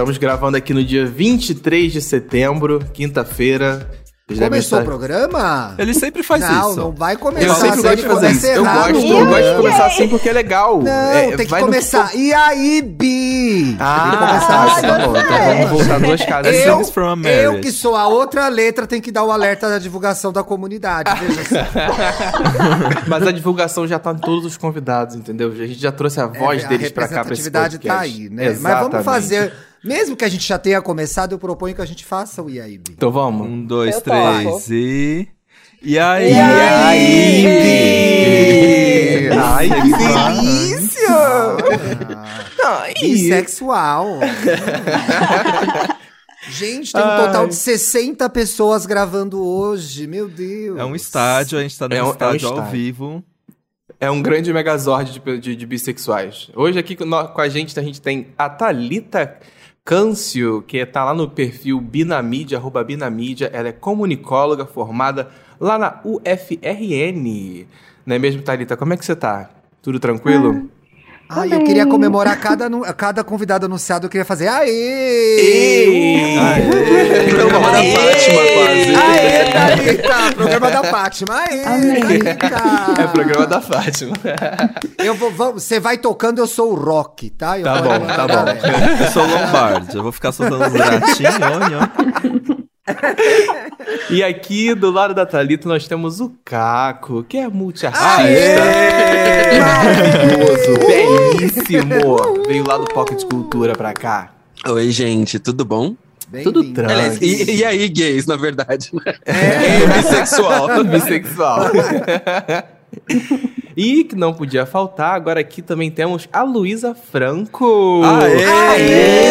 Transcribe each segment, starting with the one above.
Estamos gravando aqui no dia 23 de setembro, quinta-feira. Começou o programa? Ele sempre faz não, isso. Não, não vai começar. Eu sempre gosto de fazer isso. Eu gosto, eu gosto de começar assim porque é legal. Não, é, tem que começar. No... E aí, Bi? Ah, tem que começar assim. Tá bom, então vamos voltar duas casas. Eu, eu que sou a outra letra, tem que dar o alerta da divulgação da comunidade. Veja só. Mas a divulgação já tá em todos os convidados, entendeu? A gente já trouxe a voz é, deles a pra cá pra esse podcast. tá aí, né? Exatamente. Mas vamos fazer... Mesmo que a gente já tenha começado, eu proponho que a gente faça o IAIB. Então vamos. Um, dois, eu três toco. e. E aí? E aí? Ai, que delícia! Ah, Bissexual. Gente, tem um total de 60 pessoas gravando hoje. Meu Deus. É um estádio, a gente tá no é um, estádio, é um estádio ao vivo. É um grande megazord de, de, de bissexuais. Hoje aqui com a gente, a gente tem a Thalita Câncio, que está lá no perfil Binamídia, arroba Binamídia. Ela é comunicóloga formada lá na UFRN. Não é mesmo, Thalita? Como é que você tá? Tudo tranquilo? Ah. Ai, eu queria comemorar cada, cada convidado anunciado, eu queria fazer aê! Aê! aê! Programa da Fátima, quase. Aê, Thalita! Programa da Fátima, aê, Thalita! É programa da Fátima. Eu vou, você vai tocando, eu sou o rock, tá? Eu tá bom, tá bom. Eu sou o Lombardi, eu vou ficar soltando os gatinhos, ó, e aqui do lado da Thalita nós temos o Caco, que é multiartista. Maravilhoso, belíssimo. Veio lá do Pocket Cultura pra cá. Oi, gente, tudo bom? Bem Tudo trans. E, e, aí, gays, na verdade. Né? É, é bissexual. bissexual. E que não podia faltar, agora aqui também temos a Luísa Franco. Aê! Aê!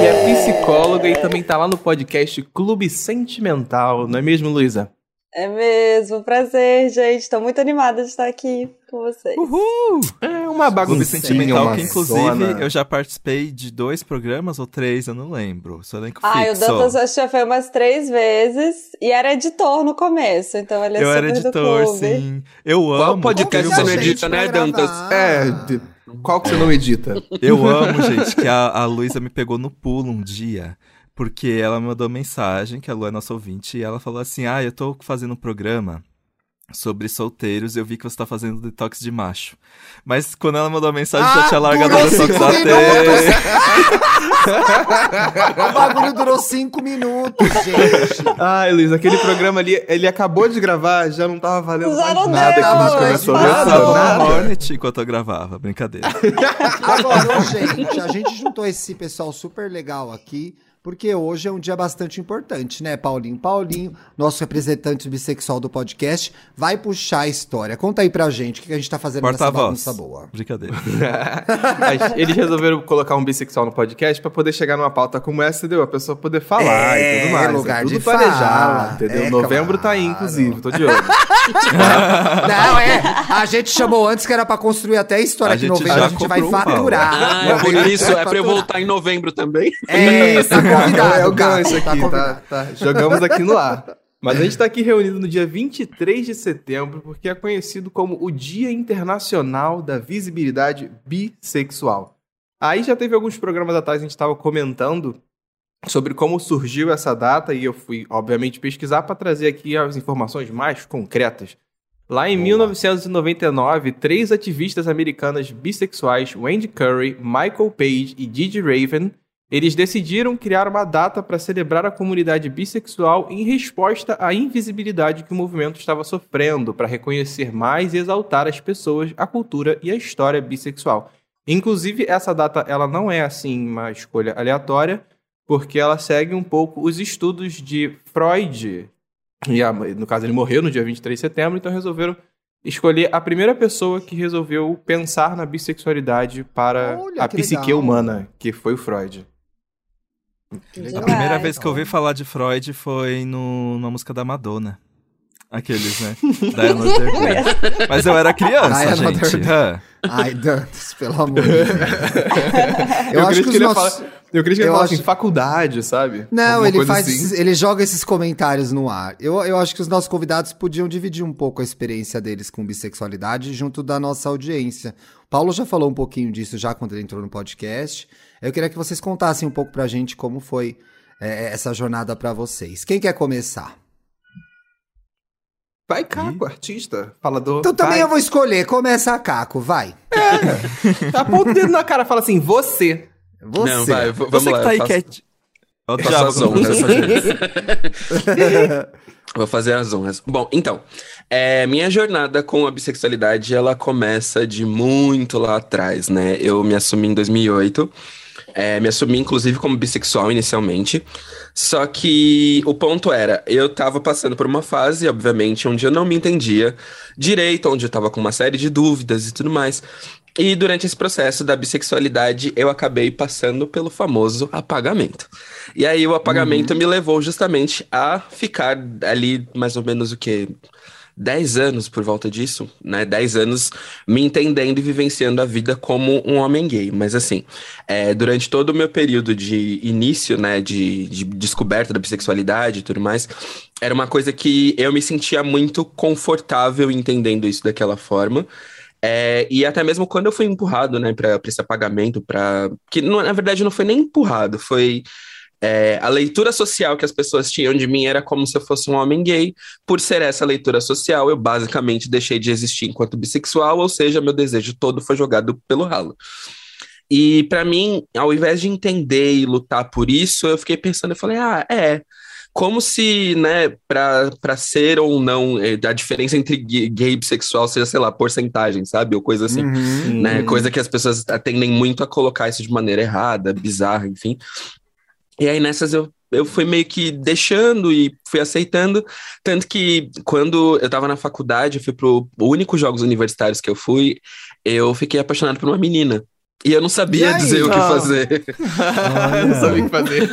Que é psicóloga e também tá lá no podcast Clube Sentimental, não é mesmo, Luísa? É mesmo, prazer, gente. Estou muito animada de estar aqui com vocês. Uhul! É uma bagunça sentimental que, inclusive, zona. eu já participei de dois programas ou três, eu não lembro. Elenco ah, fixo. Ah, o Dantas acho que já foi umas três vezes e era editor no começo, então ele é eu super era editor, sim. Eu amo. Qual podcast você não edita, né, Dantas? É, qual que você não edita? Eu amo, gente, que a, a Luísa me pegou no pulo um dia porque ela me mandou mensagem, que a Lu é nossa ouvinte, e ela falou assim: Ah, eu tô fazendo um programa sobre solteiros, eu vi que você tá fazendo detox de macho. Mas quando ela mandou a mensagem, ah, já tinha largado o detox até. o bagulho durou cinco minutos, gente. Ai, Luiz, aquele programa ali, ele acabou de gravar, já não tava valendo mais nada que a gente começou. Eu tava no Hornet enquanto eu gravava, brincadeira. Agora, gente, a gente juntou esse pessoal super legal aqui porque hoje é um dia bastante importante, né, Paulinho? Paulinho, nosso representante bissexual do podcast, vai puxar a história. Conta aí pra gente o que a gente tá fazendo Porta nessa bagunça boa. Brincadeira. Eles resolveram colocar um bissexual no podcast para poder chegar numa pauta como essa, entendeu? A pessoa poder falar é, e tudo mais. Lugar é tudo de planejado, entendeu? É Novembro claro. tá aí, inclusive, tô de olho. Não, é. A gente chamou antes que era para construir até a história a que novembro a gente vai faturar. Ah, é por isso, é pra eu voltar em novembro também. É, tá convidado. É o gancho aqui, tá, tá, tá. Jogamos aqui no ar. Mas a gente está aqui reunido no dia 23 de setembro porque é conhecido como o Dia Internacional da Visibilidade Bissexual. Aí já teve alguns programas atrás a gente estava comentando sobre como surgiu essa data e eu fui, obviamente, pesquisar para trazer aqui as informações mais concretas. Lá em 1999, três ativistas americanas bissexuais, Wendy Curry, Michael Page e Gigi Raven, eles decidiram criar uma data para celebrar a comunidade bissexual em resposta à invisibilidade que o movimento estava sofrendo, para reconhecer mais e exaltar as pessoas, a cultura e a história bissexual. Inclusive, essa data ela não é assim uma escolha aleatória, porque ela segue um pouco os estudos de Freud. E a, no caso, ele morreu no dia 23 de setembro, então resolveram escolher a primeira pessoa que resolveu pensar na bissexualidade para Olha, a psique legal. humana, que foi o Freud. A primeira vez que eu ouvi falar de Freud foi no, numa música da Madonna. Aqueles, né? da Mas eu era criança, gente. Ai, Dantas, pelo amor de Deus. Eu, acredito que ele ia nossos- eu acredito que ele eu falar acho- assim, faculdade, sabe? Não, Alguma ele faz. assim. Ele joga esses comentários no ar. Eu, eu acho que os nossos convidados podiam dividir um pouco a experiência deles com bissexualidade junto da nossa audiência. O Paulo já falou um pouquinho disso já quando ele entrou no podcast. Eu queria que vocês contassem um pouco pra gente como foi é, essa jornada pra vocês. Quem quer começar? Vai, Caco, artista, falador. Então também vai. eu vou escolher. Começa a Caco, vai. Aponta o dedo na cara, fala assim, você. Você. Não, vai, vamos Você lá. que tá aí eu faço- quieto. Faço diabo as honras. Vou fazer as honras. Bom, então, é, minha jornada com a bissexualidade, ela começa de muito lá atrás, né? Eu me assumi em 2008, é, me assumi inclusive como bissexual inicialmente, só que o ponto era, eu tava passando por uma fase, obviamente, onde eu não me entendia direito, onde eu tava com uma série de dúvidas e tudo mais. E durante esse processo da bissexualidade, eu acabei passando pelo famoso apagamento. E aí o apagamento me levou justamente a ficar ali mais ou menos o quê? 10 anos por volta disso, né? 10 anos me entendendo e vivenciando a vida como um homem gay. Mas assim, é, durante todo o meu período de início, né, de, de descoberta da bissexualidade e tudo mais, era uma coisa que eu me sentia muito confortável entendendo isso daquela forma. É, e até mesmo quando eu fui empurrado, né, para esse apagamento, para que não- na verdade não foi nem empurrado, foi é, a leitura social que as pessoas tinham de mim era como se eu fosse um homem gay. Por ser essa leitura social, eu basicamente deixei de existir enquanto bissexual, ou seja, meu desejo todo foi jogado pelo ralo. E pra mim, ao invés de entender e lutar por isso, eu fiquei pensando, eu falei, ah, é. Como se, né, pra, pra ser ou não, eh, a diferença entre gay gay e bissexual seja, sei lá, porcentagem, sabe? Ou coisa assim Uhum. né? Coisa que as pessoas tendem muito a colocar isso de maneira errada, bizarra, enfim. E aí nessas eu, eu fui meio que deixando e fui aceitando, tanto que quando eu tava na faculdade, eu fui pro único jogos universitários que eu fui, eu fiquei apaixonado por uma menina. E eu não sabia aí? dizer o que Ah. fazer. não sabia o que fazer.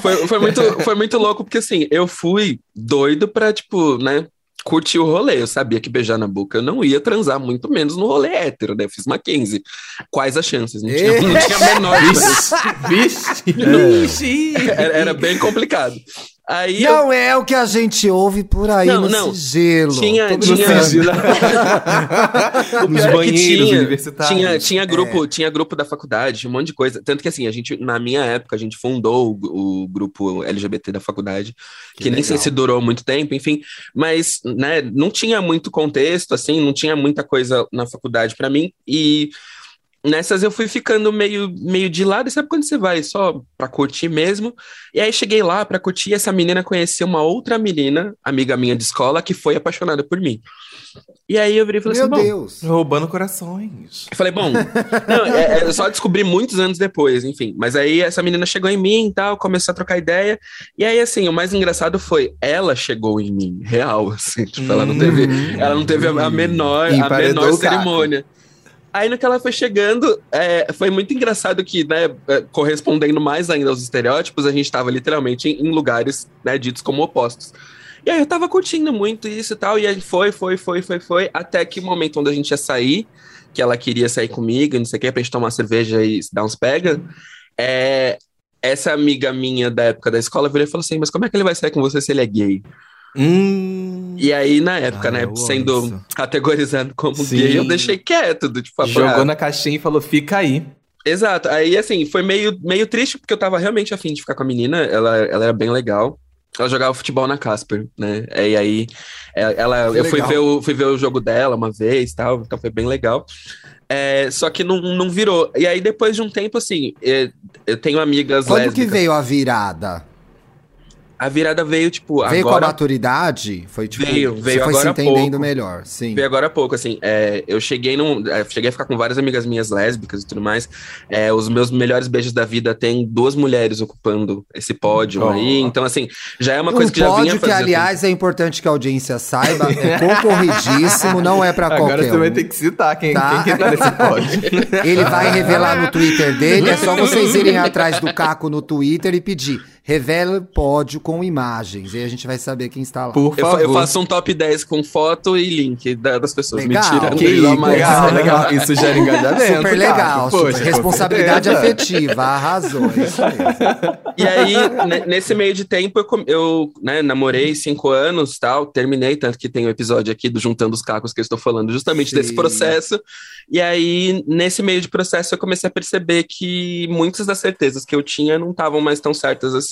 Foi, foi, muito, foi muito louco, porque assim, eu fui doido pra, tipo, né, curtir o rolê. Eu sabia que beijar na boca eu não ia transar, muito menos no rolê hétero, né? Eu fiz Mackenzie. Quais as chances? Não tinha, não tinha a menor. Vixe. Vixe. Era, era bem complicado. Aí eu Não é o que a gente ouve por aí Não, no não. sigilo. Tinha- tinha-. O Nos pior é banheiros tinha, universitários. tinha, tinha grupo, tinha grupo da faculdade, um monte de coisa. Tanto que assim, a gente, na minha época, a gente fundou o, o grupo LGBT da faculdade, que, Que nem sei se durou muito tempo, enfim, mas né, não tinha muito contexto, assim, não tinha muita coisa na faculdade pra mim, e nessas eu fui ficando meio, meio de lado, e sabe quando você vai só pra curtir mesmo? E aí cheguei lá pra curtir, e essa menina conheceu uma outra menina, amiga minha de escola, que foi apaixonada por mim. E aí eu virei e falei Meu assim, Deus. Roubando corações. eu falei, bom, não, é, é, eu só descobri muitos anos depois, enfim. Mas aí essa menina chegou em mim e tal, começou a trocar ideia. E aí, assim, o mais engraçado foi, ela chegou em mim, real, assim. Tipo, ela não teve, ela não teve a, a menor, a menor Caco. Aí no que ela foi chegando, é, foi muito engraçado que, né, é, correspondendo mais ainda aos estereótipos, a gente tava literalmente em, em lugares, né, ditos como opostos. E aí eu tava curtindo muito isso e tal, e aí foi, foi, foi, foi, foi, até que o momento onde a gente ia sair, que ela queria sair comigo, não sei o que, pra gente tomar uma cerveja e dar uns pega, é, essa amiga minha da época da escola virou e falou assim, mas como é que ele vai sair com você se ele é gay? Hum. E aí, na época, Ah, né, eu sendo isso. categorizado como Sim. gay, eu deixei quieto, do tipo, Jogou na caixinha e falou, fica aí. Exato. Aí, assim, foi meio, meio triste, porque eu tava realmente afim de ficar com a menina. Ela, ela era bem legal. Ela jogava futebol na Casper, né? E aí, é, ela, Que eu fui legal. ver, o, fui ver o jogo dela uma vez tal, então foi bem legal. É, só que não, não virou. E aí, depois de um tempo, assim, é, eu tenho amigas Quando que lésbicas. veio a virada? A virada veio, tipo, Veio com a agora. maturidade? Foi tipo. Veio, veio você foi agora se entendendo pouco. melhor, sim. Veio agora há pouco, assim, é, eu cheguei num, é, cheguei a ficar com várias amigas minhas lésbicas e tudo mais. É, os meus melhores beijos da vida tem duas mulheres ocupando esse pódio Oh. aí. Então, assim, já é uma um coisa que já vinha pódio que, fazendo. aliás, é importante que a audiência saiba, é concorridíssimo, não é pra Agora qualquer você vai um. ter que citar quem, Tá. quem que tá nesse pódio. Ele vai revelar no Twitter dele, é só vocês irem atrás do Caco no Twitter e pedir. Revela o pódio com imagens. E aí a gente vai saber quem está lá. Por Eu, favor. fa- eu faço um top 10 com foto e link da- das pessoas. Legal. Mentira. Que mas- legal, legal. Isso gera engajamento. Super legal, super. Poxa, responsabilidade afetiva, arrasou. é Isso mesmo. E aí, ne- nesse meio de tempo, eu, eu né, namorei cinco anos tal, terminei, tanto que tem um episódio aqui do Juntando os Cacos que eu estou falando justamente Sim. desse processo. E aí, nesse meio de processo, eu comecei a perceber que muitas das certezas que eu tinha não estavam mais tão certas assim.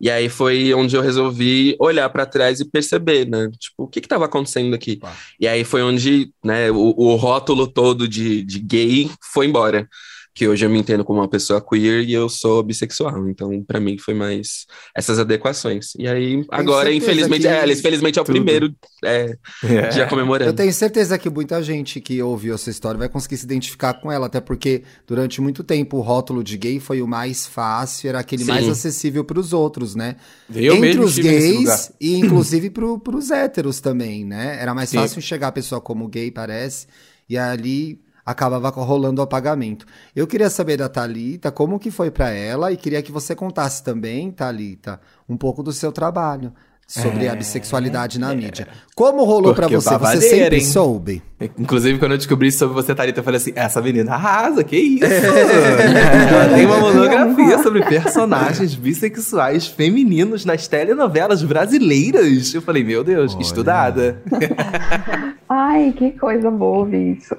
E aí foi onde eu resolvi olhar para trás e perceber, né? Tipo, o que que estava acontecendo aqui? Tá. E aí foi onde, né, o, o rótulo todo de, de gay foi embora. Que hoje eu me entendo como uma pessoa queer e eu sou bissexual. Então, para mim, foi mais essas adequações. E aí, agora, infelizmente, é, infelizmente é o Tudo. primeiro é, É. dia comemorando. Eu tenho certeza que muita gente que ouviu essa história vai conseguir se identificar com ela, até porque durante muito tempo o rótulo de gay foi o mais fácil, era aquele Sim. mais acessível para os outros, né? Eu Entre mesmo os gays e inclusive para os héteros também, né? Era mais Sim. fácil enxergar a pessoa como gay, parece, e ali acabava rolando o apagamento. Eu queria saber da Thalita como que foi para ela e queria que você contasse também, Thalita, um pouco do seu trabalho sobre a bissexualidade na mídia. Como rolou para É. Você? Você sempre hein? soube? Inclusive, quando eu descobri sobre você, Thalita, eu falei assim: essa menina arrasa, que isso? Ela tem uma monografia sobre personagens bissexuais femininos nas telenovelas brasileiras. Eu falei, meu Deus, Olha. estudada. Ai, que coisa boa ouvir isso.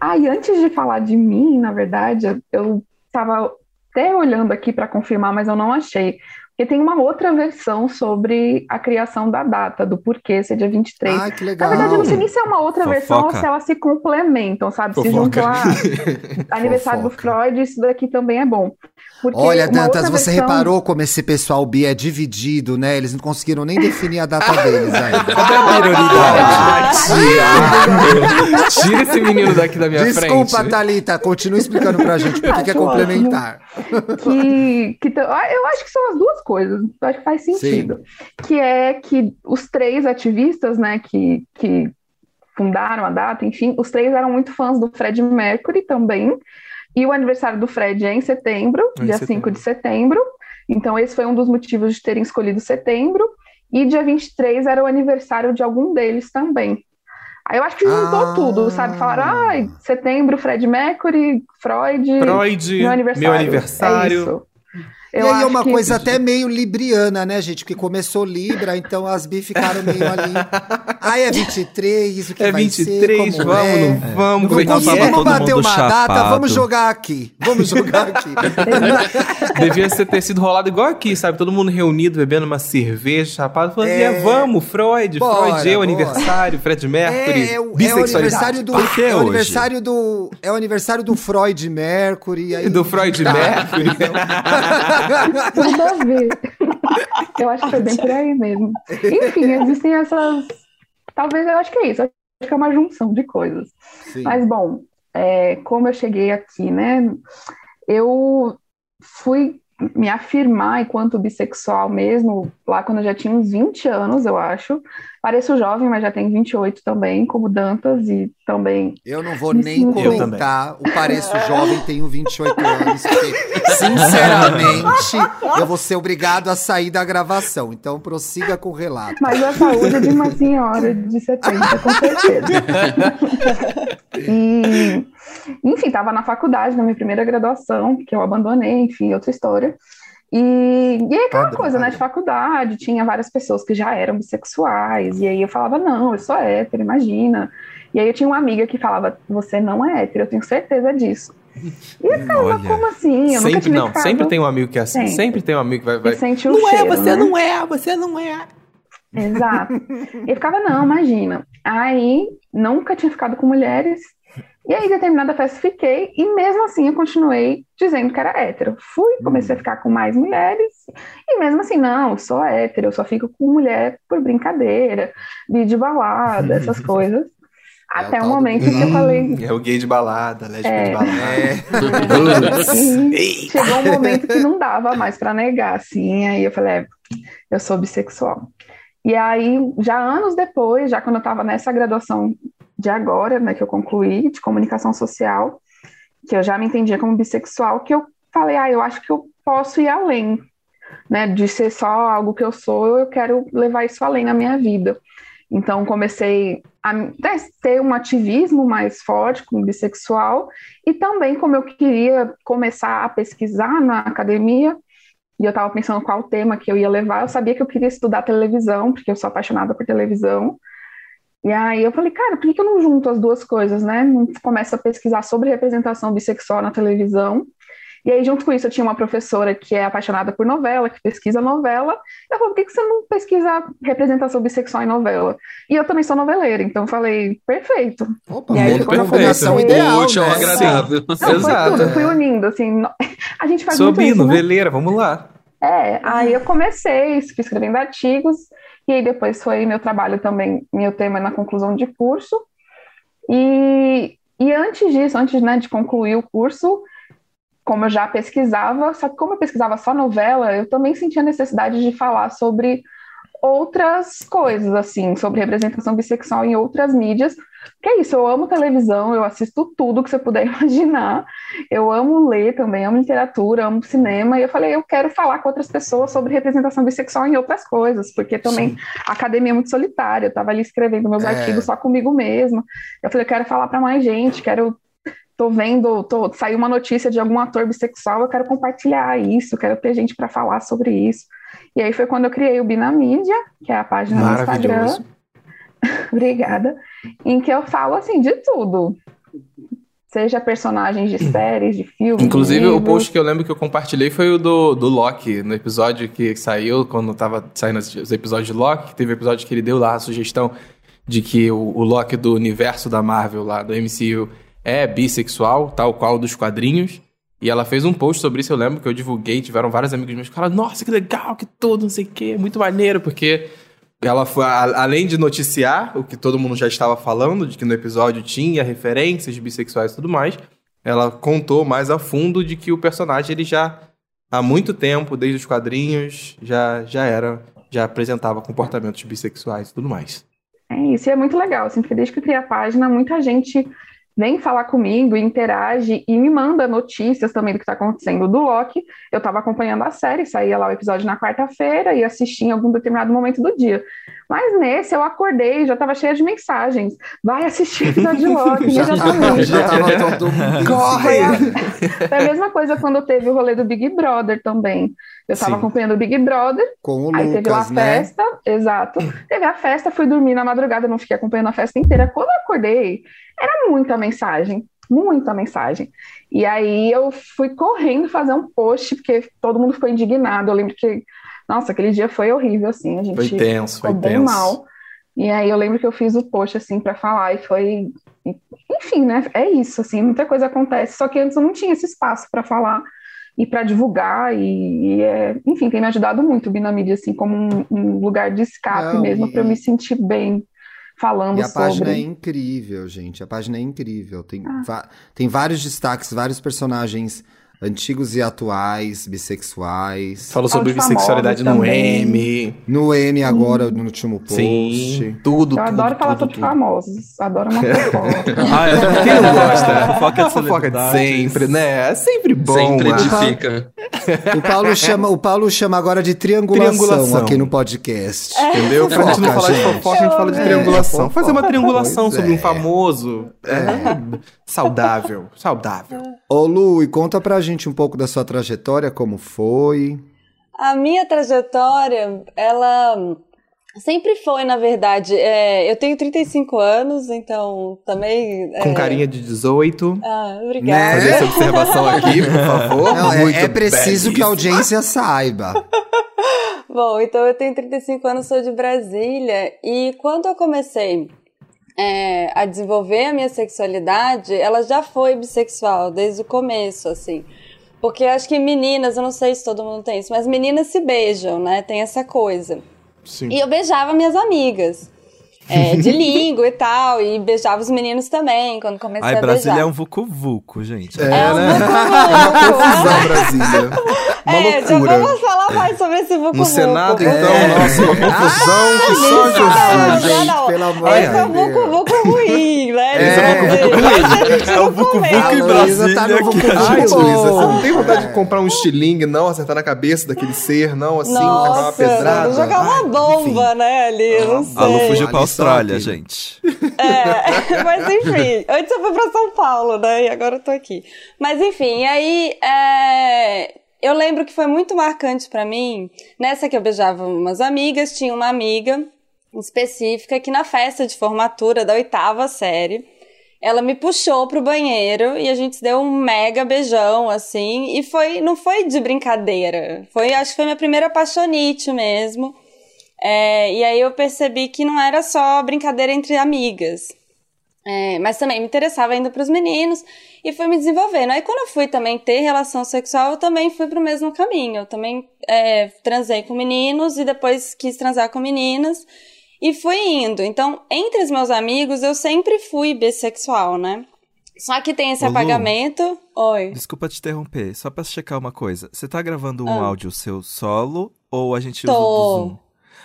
Ai, antes de falar de mim, na verdade, eu estava até olhando aqui para confirmar, mas eu não achei. Porque tem uma outra versão sobre a criação da data, do porquê ser dia 23. Ai, que Na legal. verdade, eu não sei nem se é uma outra versão ou Fofoca. se elas se complementam, sabe? Se Fofoca. juntam a aniversário do Fofoca. Freud, isso daqui também é bom. Porque Olha, Dantas, você versão- reparou como esse pessoal bi é dividido, né? Eles não conseguiram nem definir a data deles ainda. Cadê a prioridade? Tira esse menino daqui da minha Desculpa, frente. Thalita, continua explicando pra gente por que é complementar. que, que t- ah, eu acho que são as duas coisas, eu acho que faz sentido. Que é que os três ativistas, né, que, que fundaram a data, enfim, os três eram muito fãs do Fred Mercury também. E o aniversário do Fred é em setembro, É em dia setembro. 5 de setembro. Então, esse foi um dos motivos de terem escolhido setembro. E dia 23 era o aniversário de algum deles também. Aí eu acho que juntou Ah. tudo, sabe? Falaram, ai, setembro, Fred Mercury, Freud, Freud, meu aniversário. meu É aniversário. isso. E Eu aí é uma que- coisa até meio libriana, né, gente? Porque começou Libra, então as bi ficaram meio ali. Ai, é 23, o que É vai 23, ser, como vamos, é? não vamos, Não conseguimos todo bater uma data, chapado. vamos jogar aqui. Vamos jogar aqui. Devia ser- ter sido rolado igual aqui, sabe? Todo mundo reunido, bebendo uma cerveja, chapado, falando, É. é, vamos, Freud, Bora, Freud, eu, bora. aniversário, Fred Mercury, É, é, o, é o bissexualidade. aniversário do. É o hoje? aniversário do. É o aniversário do Freud Mercury. Aí, Do Freud Tá. Mercury. Tudo a ver. Eu acho que foi bem por aí mesmo. Enfim, existem essas. Talvez eu acho que é isso. Acho que é uma junção de coisas. Sim. Mas, bom, é, como eu cheguei aqui, né? Eu fui me afirmar enquanto bissexual mesmo, lá quando eu já tinha uns 20 anos, eu acho. Pareço jovem, mas já tenho 28 também, como Dantas, e também Eu não vou nem sinto- comentar. O pareço jovem, tenho 28 anos. Porque, sinceramente, eu vou ser obrigado a sair da gravação. Então prossiga com o relato. Mas a saúde é de uma senhora de 70, com certeza. E, enfim, estava na faculdade, na minha primeira graduação, que eu abandonei, enfim, outra história. E, e aí aquela Padrão, coisa, né, padrão. de faculdade, tinha várias pessoas que já eram bissexuais, e aí eu falava, não, eu sou hétero, imagina. E aí eu tinha uma amiga que falava, você não é hétero, eu tenho certeza disso. E eu ficava, Olha. como assim? Eu nunca sempre, não, ficado... sempre tem um amigo que é assim. Sempre. Sempre tem um amigo que vai. vai... sente o Não é, cheiro, você né? não é, você não é. Exato. E eu ficava, não, imagina. Aí, nunca tinha ficado com mulheres. E aí, determinada festa, fiquei. E mesmo assim, eu continuei dizendo que era hétero. Fui, comecei a ficar com mais mulheres. E mesmo assim, não, eu sou hétero. Eu só fico com mulher por brincadeira, de, de balada, essas coisas. É Até o do momento que eu falei... É o gay de balada, lésbica É. de balada. E chegou um momento que não dava mais para negar, assim, aí eu falei, é, eu sou bissexual. E aí, já anos depois, já quando eu estava nessa graduação de agora, né, que eu concluí, de comunicação social, que eu já me entendia como bissexual, que eu falei, ah, eu acho que eu posso ir além. né, de ser só algo que eu sou, eu quero levar isso além na minha vida. Então, comecei a né, ter um ativismo mais forte como bissexual e também como eu queria começar a pesquisar na academia, e eu estava pensando qual tema que eu ia levar, eu sabia que eu queria estudar televisão, porque eu sou apaixonada por televisão, e aí eu falei, cara, por que, que eu não junto as duas coisas, né? Começo a pesquisar sobre representação bissexual na televisão, e aí, junto com isso, eu tinha uma professora que é apaixonada por novela, que pesquisa novela. Eu falei, por que, que você não pesquisa representação bissexual em novela? E eu também sou noveleira, então eu falei, perfeito. Opa, E aí, mundo combinação comecei- ideal, Útil né? agradável. Não, foi Exato. tudo, eu fui unindo, assim, a gente faz Sou muito isso, Bino, né? vamos lá. É, aí eu comecei, fui escrevendo artigos, e aí depois foi meu trabalho também, meu tema na conclusão de curso. E, e antes disso, antes, né, de concluir o curso, como eu já pesquisava, só que como eu pesquisava só novela, eu também sentia necessidade de falar sobre outras coisas, assim, sobre representação bissexual em outras mídias. Que é isso, eu amo televisão, eu assisto tudo que você puder imaginar. Eu amo ler também, amo literatura, amo cinema. E eu falei, eu quero falar com outras pessoas sobre representação bissexual em outras coisas, porque também a academia é muito solitária. Eu estava ali escrevendo meus É. artigos só comigo mesma. Eu falei, eu quero falar para mais gente, quero tô vendo, tô, saiu uma notícia de algum ator bissexual, eu quero compartilhar isso, quero ter gente para falar sobre isso. E aí foi quando eu criei o Binamídia, que é a página no Instagram. Obrigada. Em que eu falo assim de tudo. Seja personagens de séries, de filmes. Inclusive, de o post que eu lembro que eu compartilhei foi o do, do Loki, no episódio que saiu, quando tava saindo os episódios de Loki, teve um episódio que ele deu lá a sugestão de que o, o Loki do universo da Marvel, lá do MCU, é bissexual, tal qual dos quadrinhos. E ela fez um post sobre isso, eu lembro que eu divulguei, tiveram vários amigos meus que falaram, nossa, que legal, que tudo, não sei o quê, muito maneiro, porque ela foi, a- além de noticiar o que todo mundo já estava falando, de que no episódio tinha referências bissexuais e tudo mais, ela contou mais a fundo de que o personagem ele já há muito tempo, desde os quadrinhos, já já era, já apresentava comportamentos bissexuais e tudo mais. É isso, e é muito legal, assim, porque desde que eu criei a página, muita gente vem falar comigo, interage e me manda notícias também do que está acontecendo do Loki. Eu estava acompanhando a série, saía lá o episódio na quarta-feira e assisti em algum determinado momento do dia. Mas nesse eu acordei, já estava cheia de mensagens. Vai assistir o episódio de Loki, Já tava, imediatamente. já tava todo mundo. Foi a, foi a mesma coisa quando teve o rolê do Big Brother também. Eu estava Sim. acompanhando o Big Brother, Com o Aí teve lá a Lucas, né? festa, exato. Teve a festa, fui dormir na madrugada, não fiquei acompanhando a festa inteira. Quando eu acordei, era muita mensagem, muita mensagem. E aí eu fui correndo fazer um post, porque todo mundo ficou indignado. Eu lembro que, nossa, aquele dia foi horrível, assim, a gente Foi tenso, foi ficou bem tenso. mal. E aí eu lembro que eu fiz o post, assim, pra falar, e foi... Enfim, né, é isso, assim, muita coisa acontece, só que antes eu não tinha esse espaço pra falar e para divulgar e, e é, enfim, tem me ajudado muito o Binamídia, assim, como um, um lugar de escape Não, mesmo e- para eu me sentir bem falando E a página é sobre. incrível, gente. A página é incrível. Tem, Ah. va- tem vários destaques, vários personagens antigos e atuais, bissexuais. Falou sobre bissexualidade no também. M. No M agora, no último post. Sim, tudo, Eu tudo, adoro falar tudo, sobre tudo. famosos, adoro uma fofoca. Ah, é. Quem não gosta? Fofoca de A fofoca de sempre, né? É sempre bom, Sempre edifica. O Paulo chama, o Paulo chama agora de triangulação, Triangulação. aqui no podcast. Entendeu? Pra gente não falar de gente. fofoca, a gente fala de É, triangulação. fofoca. Fazer uma triangulação Pois sobre um é. famoso. É, saudável, saudável. Ô Lu, e conta pra gente um pouco da sua trajetória, como foi. A minha trajetória, ela sempre foi, na verdade. é, eu tenho 35 anos, então também. Com é, carinha de 18. Ah, Né? obrigada. Fazer essa observação aqui, por favor. Não, é- Muito é, preciso que a audiência saiba. Bom, então eu tenho 35 anos, sou de Brasília, e quando eu comecei é, a desenvolver a minha sexualidade, ela já foi bissexual desde o começo, assim. Porque acho que meninas, eu não sei se todo mundo tem isso, mas meninas se beijam, né? Tem essa coisa. Sim. E eu beijava minhas amigas. É, de língua e tal, e beijava os meninos também, quando comecei Ai, a Brasília beijar. é um vucu-vucu, gente. É, É um né? vucu-vucu. Confusão, Brasília. Uma É, já loucura. vamos falar mais sobre esse vucu No Senado, É. então, nossa, uma confusão que só gente, pelo amor Esse de é o vucu Deus. vucu ruim, né? É, É o Vucu momento. Vucu em A Luísa tá no Brasília. Vucu Vucu. Ai, Luísa, você não tem vontade de comprar um estilingue, não, acertar na cabeça daquele ser, não, assim, tacar uma Nossa, pedrada? jogar uma Ai, bomba, né, ali, não sei. A Lu fugiu pra Austrália, gente. É, mas enfim, antes eu fui pra São Paulo, né? E agora eu tô aqui. Mas enfim, aí é, eu lembro que foi muito marcante pra mim. Nessa que eu beijava umas amigas, tinha uma amiga específica que na festa de formatura da oitava série, ela me puxou pro banheiro e a gente deu um mega beijão, assim, e foi, não foi de brincadeira. Foi, acho que foi minha primeira apaixonite mesmo. É, e aí eu percebi que não era só brincadeira entre amigas. É, mas também me interessava ainda para os meninos e fui me desenvolvendo. Aí quando eu fui também ter relação sexual, eu também fui para o mesmo caminho. Eu também é, transei com meninos e depois quis transar com meninas e fui indo. Então, entre os meus amigos, eu sempre fui bissexual, né? Só que tem esse Ô, Lu. apagamento. Oi. Desculpa te interromper, só pra checar uma coisa. Você tá gravando um Ah. áudio seu solo ou a gente Tô. usa o do Zoom?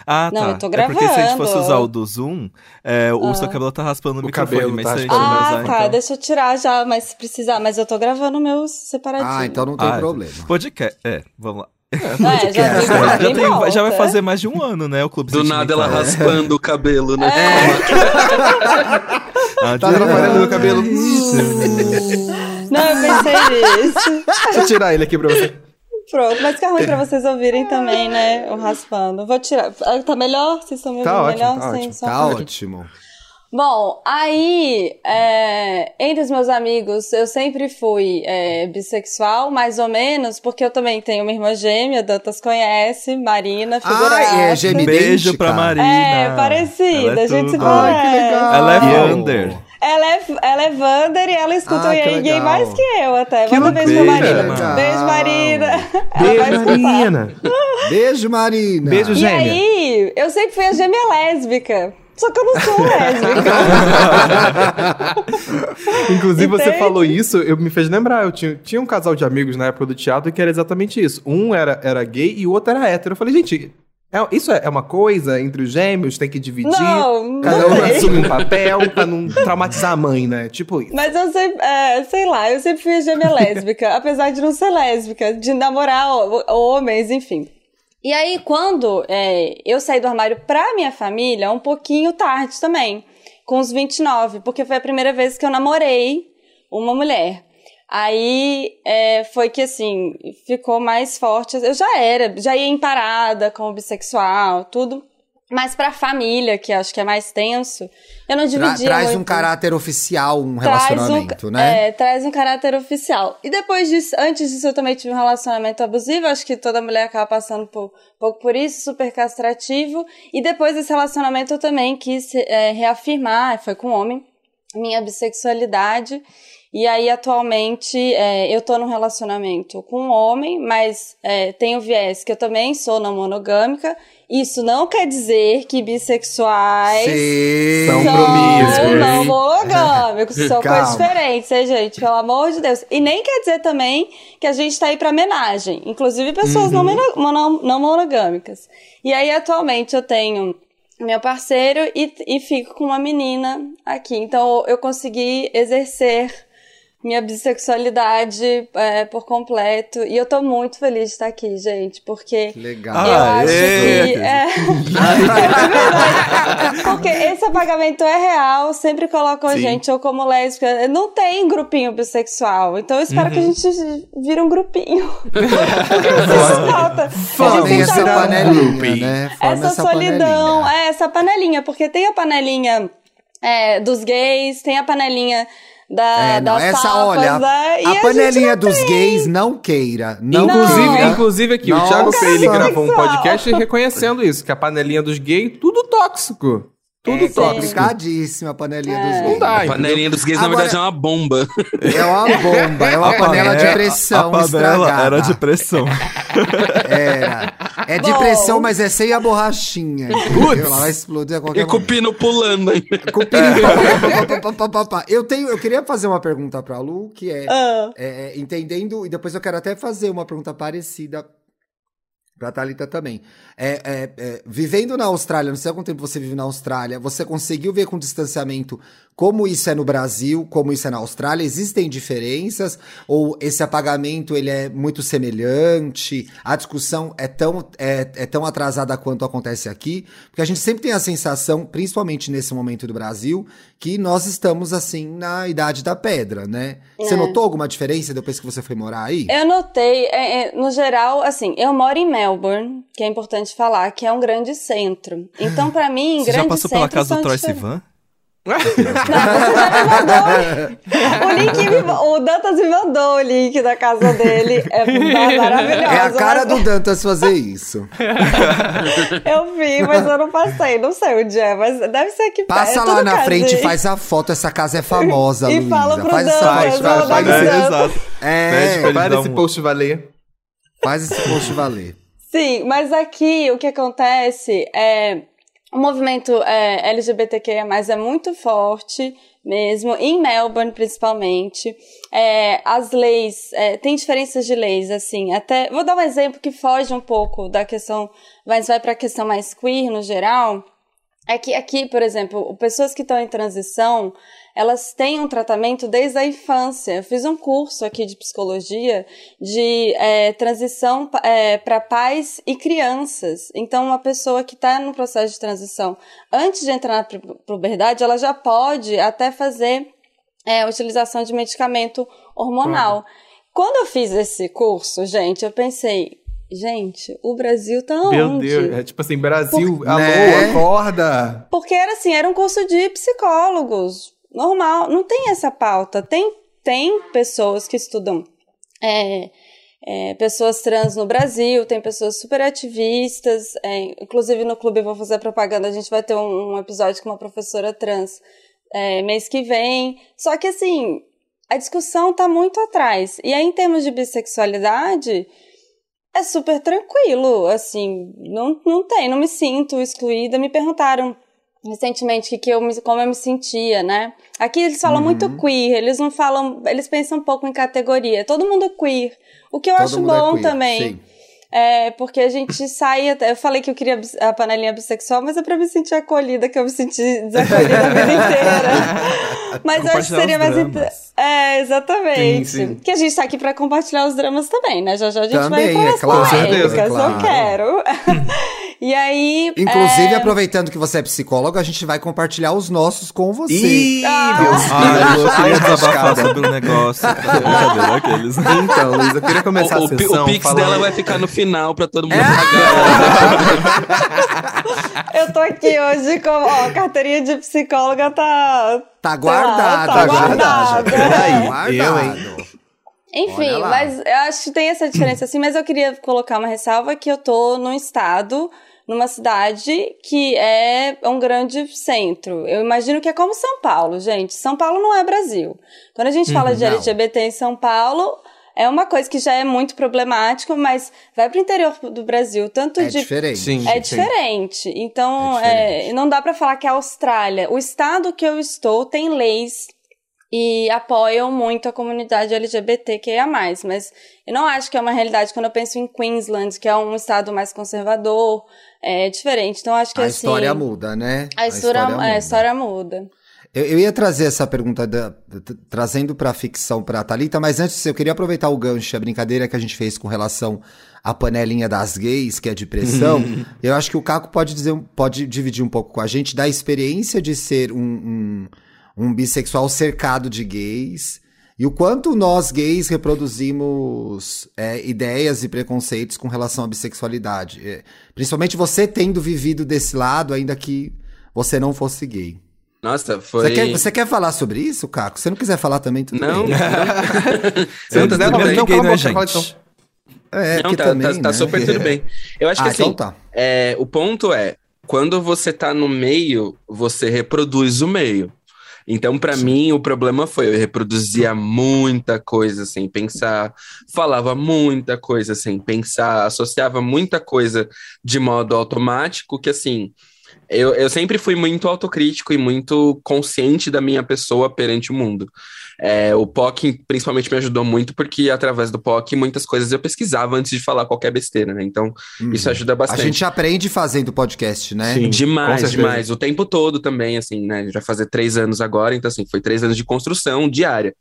Ah, Não, tá. eu tô É porque se a gente gravando. fosse usar o do Zoom, é, o Ah. seu cabelo tá raspando o, O microfone, cabelo mas tá se a gente não Ah, usar, tá. então... Deixa eu tirar já, mas se precisar. Mas eu tô gravando meus separadinhos. Ah, então não tem Ah, problema. Podcast. É, vamos lá. É, já, fico Já, em tem- já vai fazer mais de um ano, né? O Clube Do nada ela raspando o cabelo, né? Ah, Tá atrapalhando meu cabelo. Não, eu pensei nisso. Deixa eu tirar ele aqui pra você. Pronto, mas fica ruim pra vocês ouvirem também, né? O raspando. Vou tirar. Ah, Tá melhor? Vocês estão me Tá ouvindo ótimo, melhor? tá Sem ótimo. Tá ótimo. Bom, aí, é, entre os meus amigos, eu sempre fui é, bissexual, mais ou menos, porque eu também tenho uma irmã gêmea, Dantas conhece, Marina, figura. Ah, é gêmea Beijo pra Marina. É, parecida, é a gente se tudo. parece. Ai, que legal. Ela é E? Wander. Ela é, ela é Wander e ela escuta Ah, o que Yay Gay legal. mais que eu até. Que Manda um beijo pra Marina. mano. Beijo, Marina. Ela vai Beijo. Marina. Beijo, Marina. Beijo, E gêmea. aí, eu sempre fui a gêmea lésbica. Só que eu não sou lésbica. Inclusive, você falou isso, eu me fez lembrar. Eu tinha, tinha um casal de amigos na época do teatro que era exatamente isso. Um era, era gay e o outro era hétero. Eu falei, gente, é- isso é, é uma coisa entre os gêmeos, tem que dividir. Não, Cada um assume um papel pra não traumatizar a mãe, né? Tipo isso. Mas eu sempre, é, sei lá, eu sempre fui gêmea lésbica, apesar de não ser lésbica, de namorar ho- homens, enfim. E aí, quando é, eu saí do armário pra minha família, um pouquinho tarde também, com os 29, porque foi a primeira vez que eu namorei uma mulher. Aí é, foi que assim, ficou mais forte. Eu já era, já ia em parada como bissexual, tudo. Mas pra família, que acho que é mais tenso, eu não Tra- dividia traz um muito caráter oficial, um traz relacionamento, um, né? É, traz um caráter oficial. E depois disso, antes disso, eu também tive um relacionamento abusivo. Acho que toda mulher acaba passando por, um pouco por isso, super castrativo. E depois desse relacionamento, eu também quis é, reafirmar, foi com um homem, minha bissexualidade. E aí, atualmente, é, eu tô num relacionamento com um homem, mas é, tem o viés que eu também sou não monogâmica. Isso não quer dizer que bissexuais Sim. São são promíscuos, não monogâmicos, são Calma. coisas diferentes, hein, gente? Pelo amor de Deus. E nem quer dizer também que a gente tá aí pra homenagem. Inclusive pessoas não, mono- mono- não monogâmicas. E aí, atualmente, eu tenho meu parceiro e, e fico com uma menina aqui. Então, eu consegui exercer minha bissexualidade é, por completo. E eu tô muito feliz de estar aqui, gente, porque Que legal. Ah, eu acho é. que. É, é. Porque esse apagamento é real, sempre colocam a gente ou como lésbica. Não tem grupinho bissexual. Então eu espero que a Uhum. gente vire um grupinho. Porque sinto falta. A Formem essa panelinha, né? Forma essa, solidão, panelinha. é essa panelinha, porque tem a panelinha é, dos gays, tem a panelinha da, É, não, das essa, tapas, olha, né? E a gente panelinha dos tem. gays não queira. Não inclusive, queira. inclusive aqui, o. Thiago Freire gravou um podcast reconhecendo isso, que a panelinha dos gays, tudo tóxico. Tudo É tóxico. complicadíssimo a panelinha dos É. gays. Não dá, A entendeu? panelinha dos gays, na Agora- verdade, é uma bomba. É uma bomba, é uma A panela de pressão A panela estragada. era de pressão. Era. É de Bom. pressão, mas é sem a borrachinha. Ela vai explodir a qualquer E com o momento. pino pulando ainda. Com o pino- pá, pá, pá, pá, pá, pá. Eu tenho, eu queria fazer uma pergunta pra Lu, que é, Ah. é, entendendo, e depois eu quero até fazer uma pergunta parecida Pra Thalita também. É, é, é, vivendo na Austrália, não sei há quanto tempo você vive na Austrália, você conseguiu ver com distanciamento como isso é no Brasil, como isso é na Austrália? Existem diferenças? Ou esse apagamento ele é muito semelhante? A discussão é tão, é, é tão atrasada quanto acontece aqui? Porque a gente sempre tem a sensação, principalmente nesse momento do Brasil, que nós estamos assim na idade da pedra, né? Você É. notou alguma diferença depois que você foi morar aí? Eu notei, é, é, no geral, assim, eu moro em Melbourne, que é importante falar, que é um grande centro. Então, pra mim, Você já grandes passou pela casa do Troy diferentes. Sivan? Não, você já me mandou. O link me, o Dantas me mandou o link da casa dele. É maravilhoso. É a cara mas do Dantas fazer isso. Eu vi, mas eu não passei. Não sei onde é, mas deve ser aqui Passa perto. lá na frente e faz a foto. Essa casa é famosa, E Luísa. fala pro faz Dantas, Faz, faz, faz, É, exato. É, Faz esse post valer. faz esse post valer. Sim, mas aqui o que acontece é o movimento é, LGBTQIA+, é muito forte mesmo, em Melbourne principalmente. É, as leis, é, tem diferenças de leis, assim, até, vou dar um exemplo que foge um pouco da questão, mas vai para a questão mais queer no geral, é que aqui, por exemplo, pessoas que estão em transição, elas têm um tratamento desde a infância. Eu fiz um curso aqui de psicologia de é, transição para pais e crianças. Então, uma pessoa que está no processo de transição, antes de entrar na pu- puberdade, ela já pode até fazer é, utilização de medicamento hormonal. Quando eu fiz esse curso, gente, eu pensei, gente, o Brasil tá onde? Meu Deus. É tipo assim, Brasil, alô, Né? acorda. Porque era assim, era um curso de psicólogos, normal, não tem essa pauta. Tem, tem pessoas que estudam é, é, pessoas trans no Brasil, tem pessoas super ativistas, é, inclusive no clube vou fazer propaganda, a gente vai ter um, um episódio com uma professora trans é, mês que vem. Só que assim, a discussão tá muito atrás. E aí, em termos de bissexualidade, é super tranquilo, assim, não, não tem, não me sinto excluída. Me perguntaram recentemente que, que eu me- como eu me sentia, né? Aqui eles falam Uhum. muito queer, eles não falam, eles pensam um pouco em categoria. Todo mundo queer, o que eu Todo acho mundo é bom queer, também. sim. É, porque a gente sai até. Eu falei que eu queria a panelinha bissexual, mas é pra me sentir acolhida, que eu me senti desacolhida a vida inteira. Mas eu acho que seria mais. dramas. inte- É, exatamente. Sim, sim. Que a gente tá aqui pra compartilhar os dramas também, né? Já já a gente Também, vai é para as claro, Com certeza, polêmicas, claro. eu quero. e aí. Inclusive, é, aproveitando que você é psicólogo, a gente vai compartilhar os nossos com você. Ih, Ah. Deus. Ai, eu queria desabafar sobre o negócio. Aqueles. Então, Luiz, eu queria começar O, a sessão o pix falando- dela vai ficar no final pra todo mundo É. pagar. Eu tô aqui hoje com. Ó, a carteirinha de psicóloga tá. Tá guardado, tá guardado. guardado. Peraí, Guardado. eu, hein? Enfim, mas eu acho que tem essa diferença assim, mas eu queria colocar uma ressalva que eu tô num estado, numa cidade que é um grande centro. Eu imagino que é como São Paulo, gente. São Paulo não é Brasil. Quando a gente fala de não. LGBT em São Paulo, é uma coisa que já é muito problemático, mas vai pro interior do Brasil, tanto É de diferente. Sim. é diferente. Então, É é diferente. não dá pra falar que é a Austrália. O estado que eu estou tem leis e apoiam muito a comunidade LGBTQIA+, mas eu não acho que é uma realidade quando eu penso em Queensland, que é um estado mais conservador, é diferente. Então, acho que A assim... história muda, né? A história, é, muda. a história muda. Eu, eu ia trazer essa pergunta da- trazendo para ficção para Talita, mas antes eu queria aproveitar o gancho, a brincadeira que a gente fez com relação à panelinha das gays, que é de pressão. eu acho que o Caco pode dizer, pode dividir um pouco com a gente da experiência de ser um, um, um bissexual cercado de gays. E o quanto nós gays reproduzimos é, ideias e preconceitos com relação à bissexualidade. É, principalmente você tendo vivido desse lado, ainda que você não fosse gay. Nossa, foi. Você quer, você quer falar sobre isso, Caco? Se não quiser falar também, tudo Não, bem. Você não quiser, também não, gay, cala a né, boca, fala gente? então. É, não porque tá, também, tá, tá né? super tudo bem. Eu acho que Ah, assim, então tá. é, o ponto é, quando você tá no meio, você reproduz o meio. Então, pra mim, o problema foi eu reproduzia muita coisa sem pensar, falava muita coisa sem pensar, associava muita coisa de modo automático, que assim, eu, eu sempre fui muito autocrítico e muito consciente da minha pessoa perante o mundo. É, o POC principalmente me ajudou muito porque através do POC muitas coisas eu pesquisava antes de falar qualquer besteira, né? Então isso ajuda bastante. A gente aprende fazendo podcast, né? Sim. Demais, demais. O tempo todo também, assim, né? Já fazer três anos agora, então, assim, foi três anos de construção diária.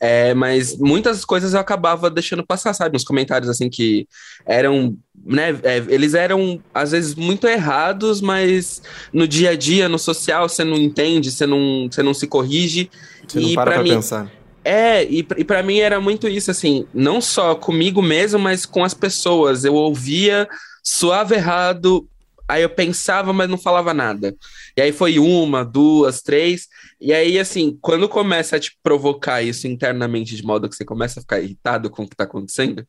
É, mas muitas coisas eu acabava deixando passar, sabe? Uns comentários, assim, que eram, né? é, eles eram, às vezes, muito errados, mas no dia a dia, no social, você não entende, você não, você não se corrige. Você não E para pra mim- pensar. É, e, pra- e para mim era muito isso, assim, não só comigo mesmo, mas com as pessoas. Eu ouvia, suave errado, aí eu pensava, mas não falava nada. E aí foi uma, duas, três. E aí, assim, quando começa a te provocar isso internamente, de modo que você começa a ficar irritado com o que tá acontecendo,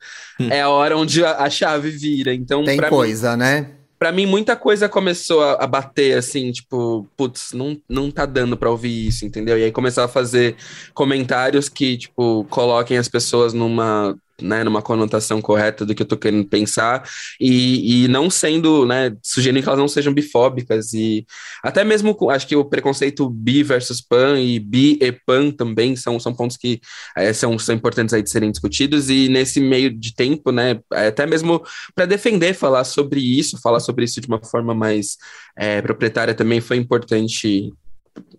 é a hora onde a, a chave vira. Então, Tem pra mim, coisa, né? Pra mim, muita coisa começou a, a bater, assim, tipo, putz, não, não tá dando pra ouvir isso, entendeu? E aí começar a fazer comentários que, tipo, coloquem as pessoas numa, né, numa conotação correta do que eu tô querendo pensar e, e não sendo, né, sugerindo que elas não sejam bifóbicas e até mesmo, acho que o preconceito bi versus pan e bi e pan também são, são pontos que eh, são, são importantes aí de serem discutidos e nesse meio de tempo, né, até mesmo para defender, falar sobre isso, falar sobre isso de uma forma mais é, proprietária também foi importante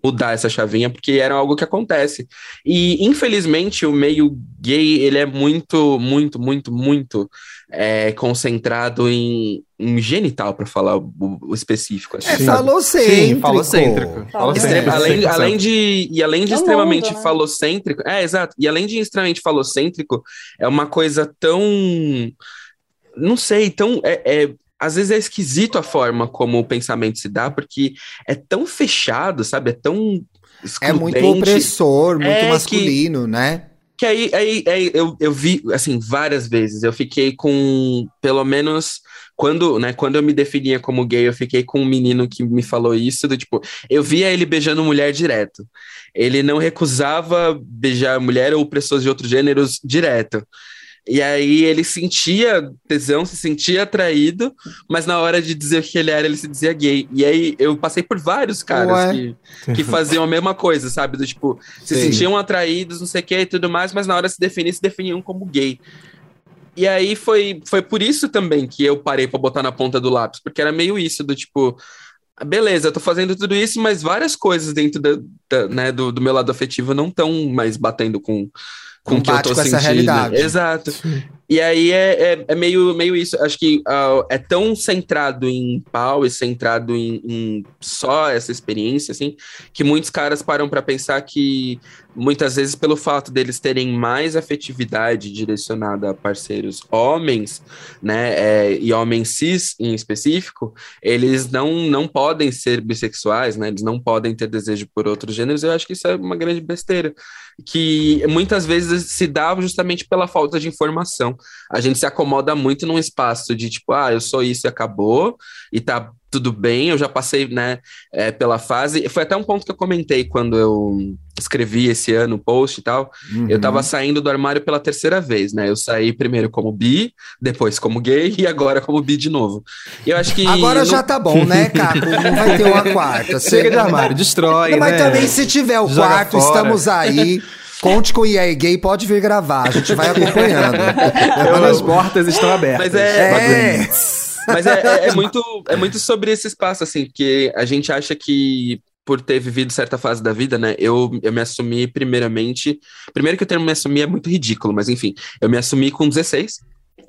mudar essa chavinha, porque era algo que acontece. E, infelizmente, o meio gay, ele é muito, muito, muito, muito é, concentrado em, em genital, para falar o, o específico. assim, É sabe? falocêntrico. Sim, falocêntrico. Falocêntrico, Extrema- além, 100%. além de e além de No extremamente mundo, né? falocêntrico, é exato. E além de extremamente falocêntrico, é uma coisa tão não sei, tão é, é- às vezes é esquisito a forma como o pensamento se dá, porque é tão fechado, sabe? É tão É muito excludente. opressor, muito É que- masculino, né? Que aí, aí, aí eu, eu vi, assim, várias vezes. Eu fiquei com, pelo menos, quando, né, quando eu me definia como gay, eu fiquei com um menino que me falou isso, do tipo, eu via ele beijando mulher direto. Ele não recusava beijar mulher ou pessoas de outros gêneros direto. E aí ele sentia tesão, se sentia atraído, mas na hora de dizer o que ele era, ele se dizia gay. E aí eu passei por vários caras Ué. que, que faziam a mesma coisa, sabe? Do tipo, se Sim. sentiam atraídos, não sei o que e tudo mais, mas na hora de se definir, se definiam como gay. E aí foi, foi por isso também que eu parei pra botar na ponta do lápis, porque era meio isso, do tipo, beleza, eu tô fazendo tudo isso, mas várias coisas dentro da, da- né, do, do meu lado afetivo não estão mais batendo com, com que eu tô com essa sentindo. realidade. Exato. E aí é, é, é meio, meio isso. Acho que ah, é tão centrado em pau e centrado em, em só essa experiência, assim, que muitos caras param pra pensar que muitas vezes pelo fato deles terem mais afetividade direcionada a parceiros homens, né, é, e homens cis em específico, eles não, não podem ser bissexuais, né, eles não podem ter desejo por outros gêneros. Eu acho que isso é uma grande besteira, que muitas vezes se dá justamente pela falta de informação. A gente se acomoda muito num espaço de tipo, ah, eu sou isso e acabou, e tá tudo bem, eu já passei, né, é, pela fase. Foi até um ponto que eu comentei quando eu escrevi esse ano o post e tal. Eu Uhum. tava saindo do armário pela terceira vez, né? Eu saí primeiro como bi, depois como gay e agora como bi de novo. E eu acho que. Agora não- já tá bom, né, Caco? Não vai ter uma quarta. Chega de armário, destrói, Não, mas né? também, se tiver o Joga quarto, fora. estamos aí. Conte com o EA Gay, pode vir gravar. A gente vai acompanhando. As portas estão abertas. Mas é- É. Mas é, é- é muito, é muito sobre esse espaço, assim, porque a gente acha que por ter vivido certa fase da vida, né, eu, eu me assumi primeiramente. Primeiro que o termo me assumir é muito ridículo, mas enfim, eu me assumi com 16.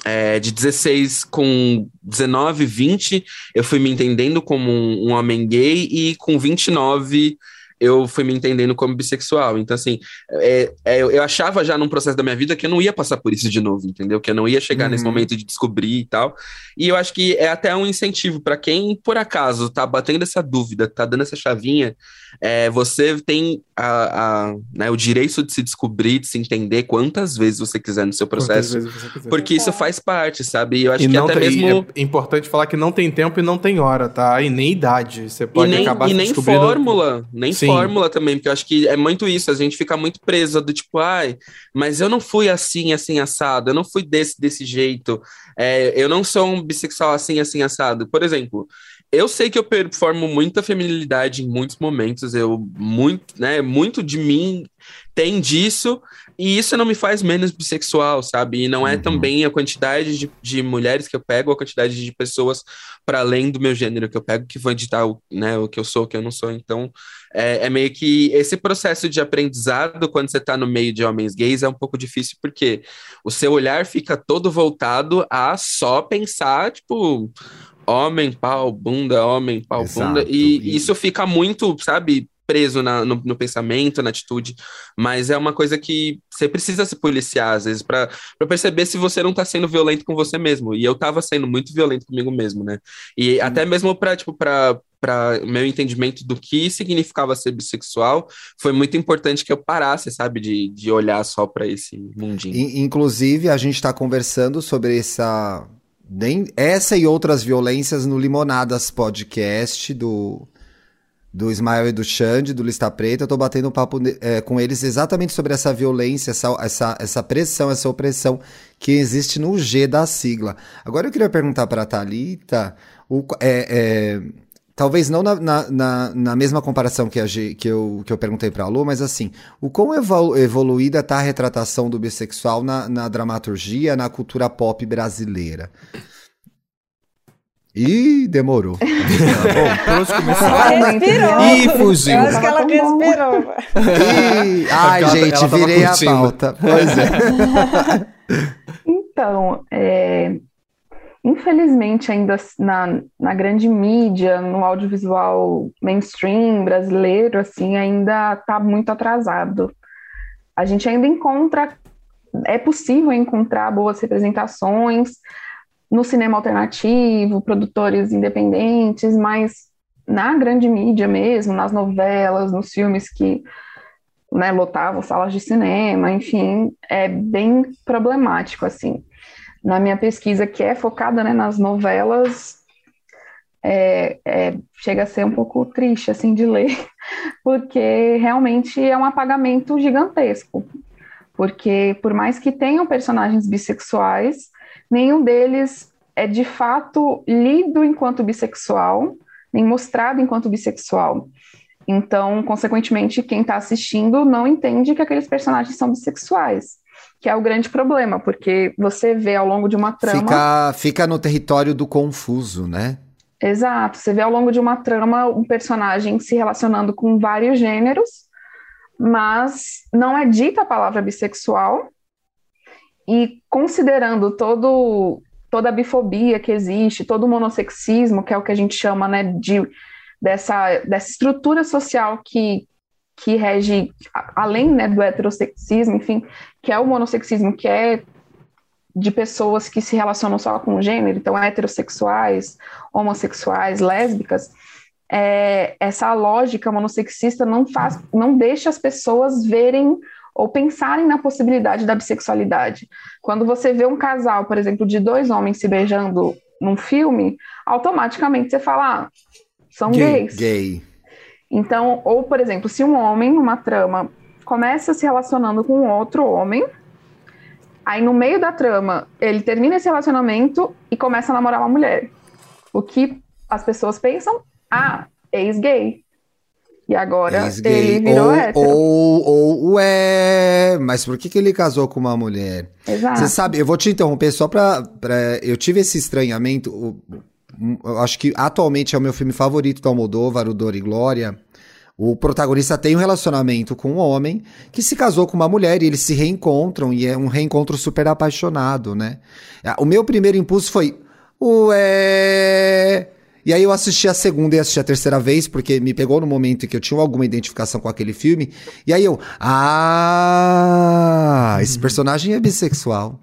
É, de 16 com 19, 20, eu fui me entendendo como um, um homem gay, e com 29 eu fui me entendendo como bissexual. Então, assim, é, é, eu, achava já num processo da minha vida que eu não ia passar por isso de novo, entendeu? Que eu não ia chegar nesse Uhum. momento de descobrir e tal. E eu acho que é até um incentivo para quem, por acaso, tá batendo essa dúvida, tá dando essa chavinha, é, você tem a, a, né, o direito de se descobrir, de se entender quantas vezes você quiser no seu processo, porque isso faz parte, sabe? E eu acho E que não até tem, mesmo. é importante falar que não tem tempo e não tem hora, tá? E nem idade. Você E pode nem, acabar e se nem descobrindo... fórmula, nem Sim. Fórmula também, porque eu acho que é muito isso, a gente fica muito preso do tipo, ai, mas eu não fui assim, assim, assado, eu não fui desse, desse jeito, é, eu não sou um bissexual assim, assim, assado. Por exemplo, eu sei que eu performo muita feminilidade em muitos momentos, eu muito, né, muito de mim tem disso, e isso não me faz menos bissexual, sabe? E não é Uhum. também a quantidade de, de mulheres que eu pego, a quantidade de pessoas para além do meu gênero que eu pego, que vão editar o, né, o que eu sou, o que eu não sou. Então, é, é meio que esse processo de aprendizado, quando você tá no meio de homens gays, é um pouco difícil, porque o seu olhar fica todo voltado a só pensar, tipo, homem, pau, bunda, homem, pau, Exato. bunda. E E- isso fica muito, sabe, preso na- no, no pensamento, na atitude. Mas é uma coisa que você precisa se policiar, às vezes, pra perceber se você não tá sendo violento com você mesmo. E eu tava sendo muito violento comigo mesmo, né? E até mesmo pra, tipo, pra. Para meu entendimento do que significava ser bissexual, foi muito importante que eu parasse, sabe, de, de olhar só pra esse mundinho. In- Inclusive, a gente está conversando sobre essa, nem- essa e outras violências no Limonadas Podcast do, do Ismael e do Xande, do Lista Preta. Eu tô batendo um papo eh, com eles exatamente sobre essa violência, essa, essa, essa pressão, essa opressão que existe no G da sigla. Agora eu queria perguntar para a Thalita, o, é, é, talvez não na, na, na, mesma comparação que, a G- que, eu, que eu perguntei para a Lu, mas assim, o quão evolu- evoluída está a retratação do bissexual na, na dramaturgia, na cultura pop brasileira? Ih, demorou. Bom, onde começar? Respirou. Ih, fugiu. Eu acho que ela bom. respirou. Ih, ai, Ela- gente, ela virei a curtindo. pauta. Pois é. Então, é, infelizmente, ainda na, na grande mídia, no audiovisual mainstream brasileiro, assim, ainda está muito atrasado. A gente ainda encontra, é possível encontrar boas representações no cinema alternativo, produtores independentes, mas na grande mídia mesmo, nas novelas, nos filmes que né, lotavam salas de cinema, enfim, é bem problemático, assim. Na minha pesquisa, que é focada, né, nas novelas, é, é, chega a ser um pouco triste, assim, de ler, porque realmente é um apagamento gigantesco. Porque, por mais que tenham personagens bissexuais, nenhum deles é de fato lido enquanto bissexual, nem mostrado enquanto bissexual. Então, consequentemente, quem está assistindo não entende que aqueles personagens são bissexuais, que é o grande problema, porque você vê ao longo de uma trama. Fica, fica no território do confuso, né? Exato, você vê ao longo de uma trama um personagem se relacionando com vários gêneros, mas não é dita a palavra bissexual, e considerando todo, toda a bifobia que existe, todo o monossexismo, que é o que a gente chama né, de, dessa, dessa estrutura social que, que rege, além né, do heterossexismo, enfim, que é o monossexismo, que é de pessoas que se relacionam só com o gênero, então heterossexuais, homossexuais, lésbicas, é, essa lógica monossexista não faz, não deixa as pessoas verem ou pensarem na possibilidade da bissexualidade. Quando você vê um casal, por exemplo, de dois homens se beijando num filme, automaticamente você fala, ah, são gays. Gay. Então, ou por exemplo, se um homem numa trama começa se relacionando com outro homem, aí no meio da trama ele termina esse relacionamento e começa a namorar uma mulher. O que as pessoas pensam? Ah, ex-gay. E agora ele virou ou, hétero. ou, ou, ué, mas por que, que ele casou com uma mulher? Exato. Você sabe, eu vou te interromper só pra, pra. Eu tive esse estranhamento. Eu acho que atualmente é o meu filme favorito do Almodóvar, o Dor e Glória. O protagonista tem um relacionamento com um homem que se casou com uma mulher e eles se reencontram e é um reencontro super apaixonado, né? O meu primeiro impulso foi, ué. E aí eu assisti a segunda e assisti a terceira vez, porque me pegou no momento em que eu tinha alguma identificação com aquele filme. E aí eu, ah, esse personagem é bissexual.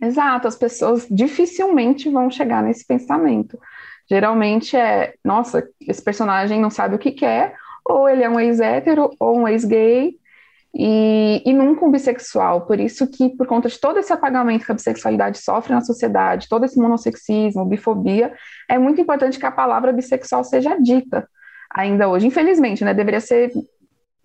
Exato, as pessoas dificilmente vão chegar nesse pensamento. Geralmente é, nossa, esse personagem não sabe o que quer, ou ele é um ex-hétero, ou um ex-gay, e, e nunca um bissexual. Por isso que, por conta de todo esse apagamento que a bissexualidade sofre na sociedade, todo esse monossexismo, bifobia, é muito importante que a palavra bissexual seja dita ainda hoje. Infelizmente, né? Deveria ser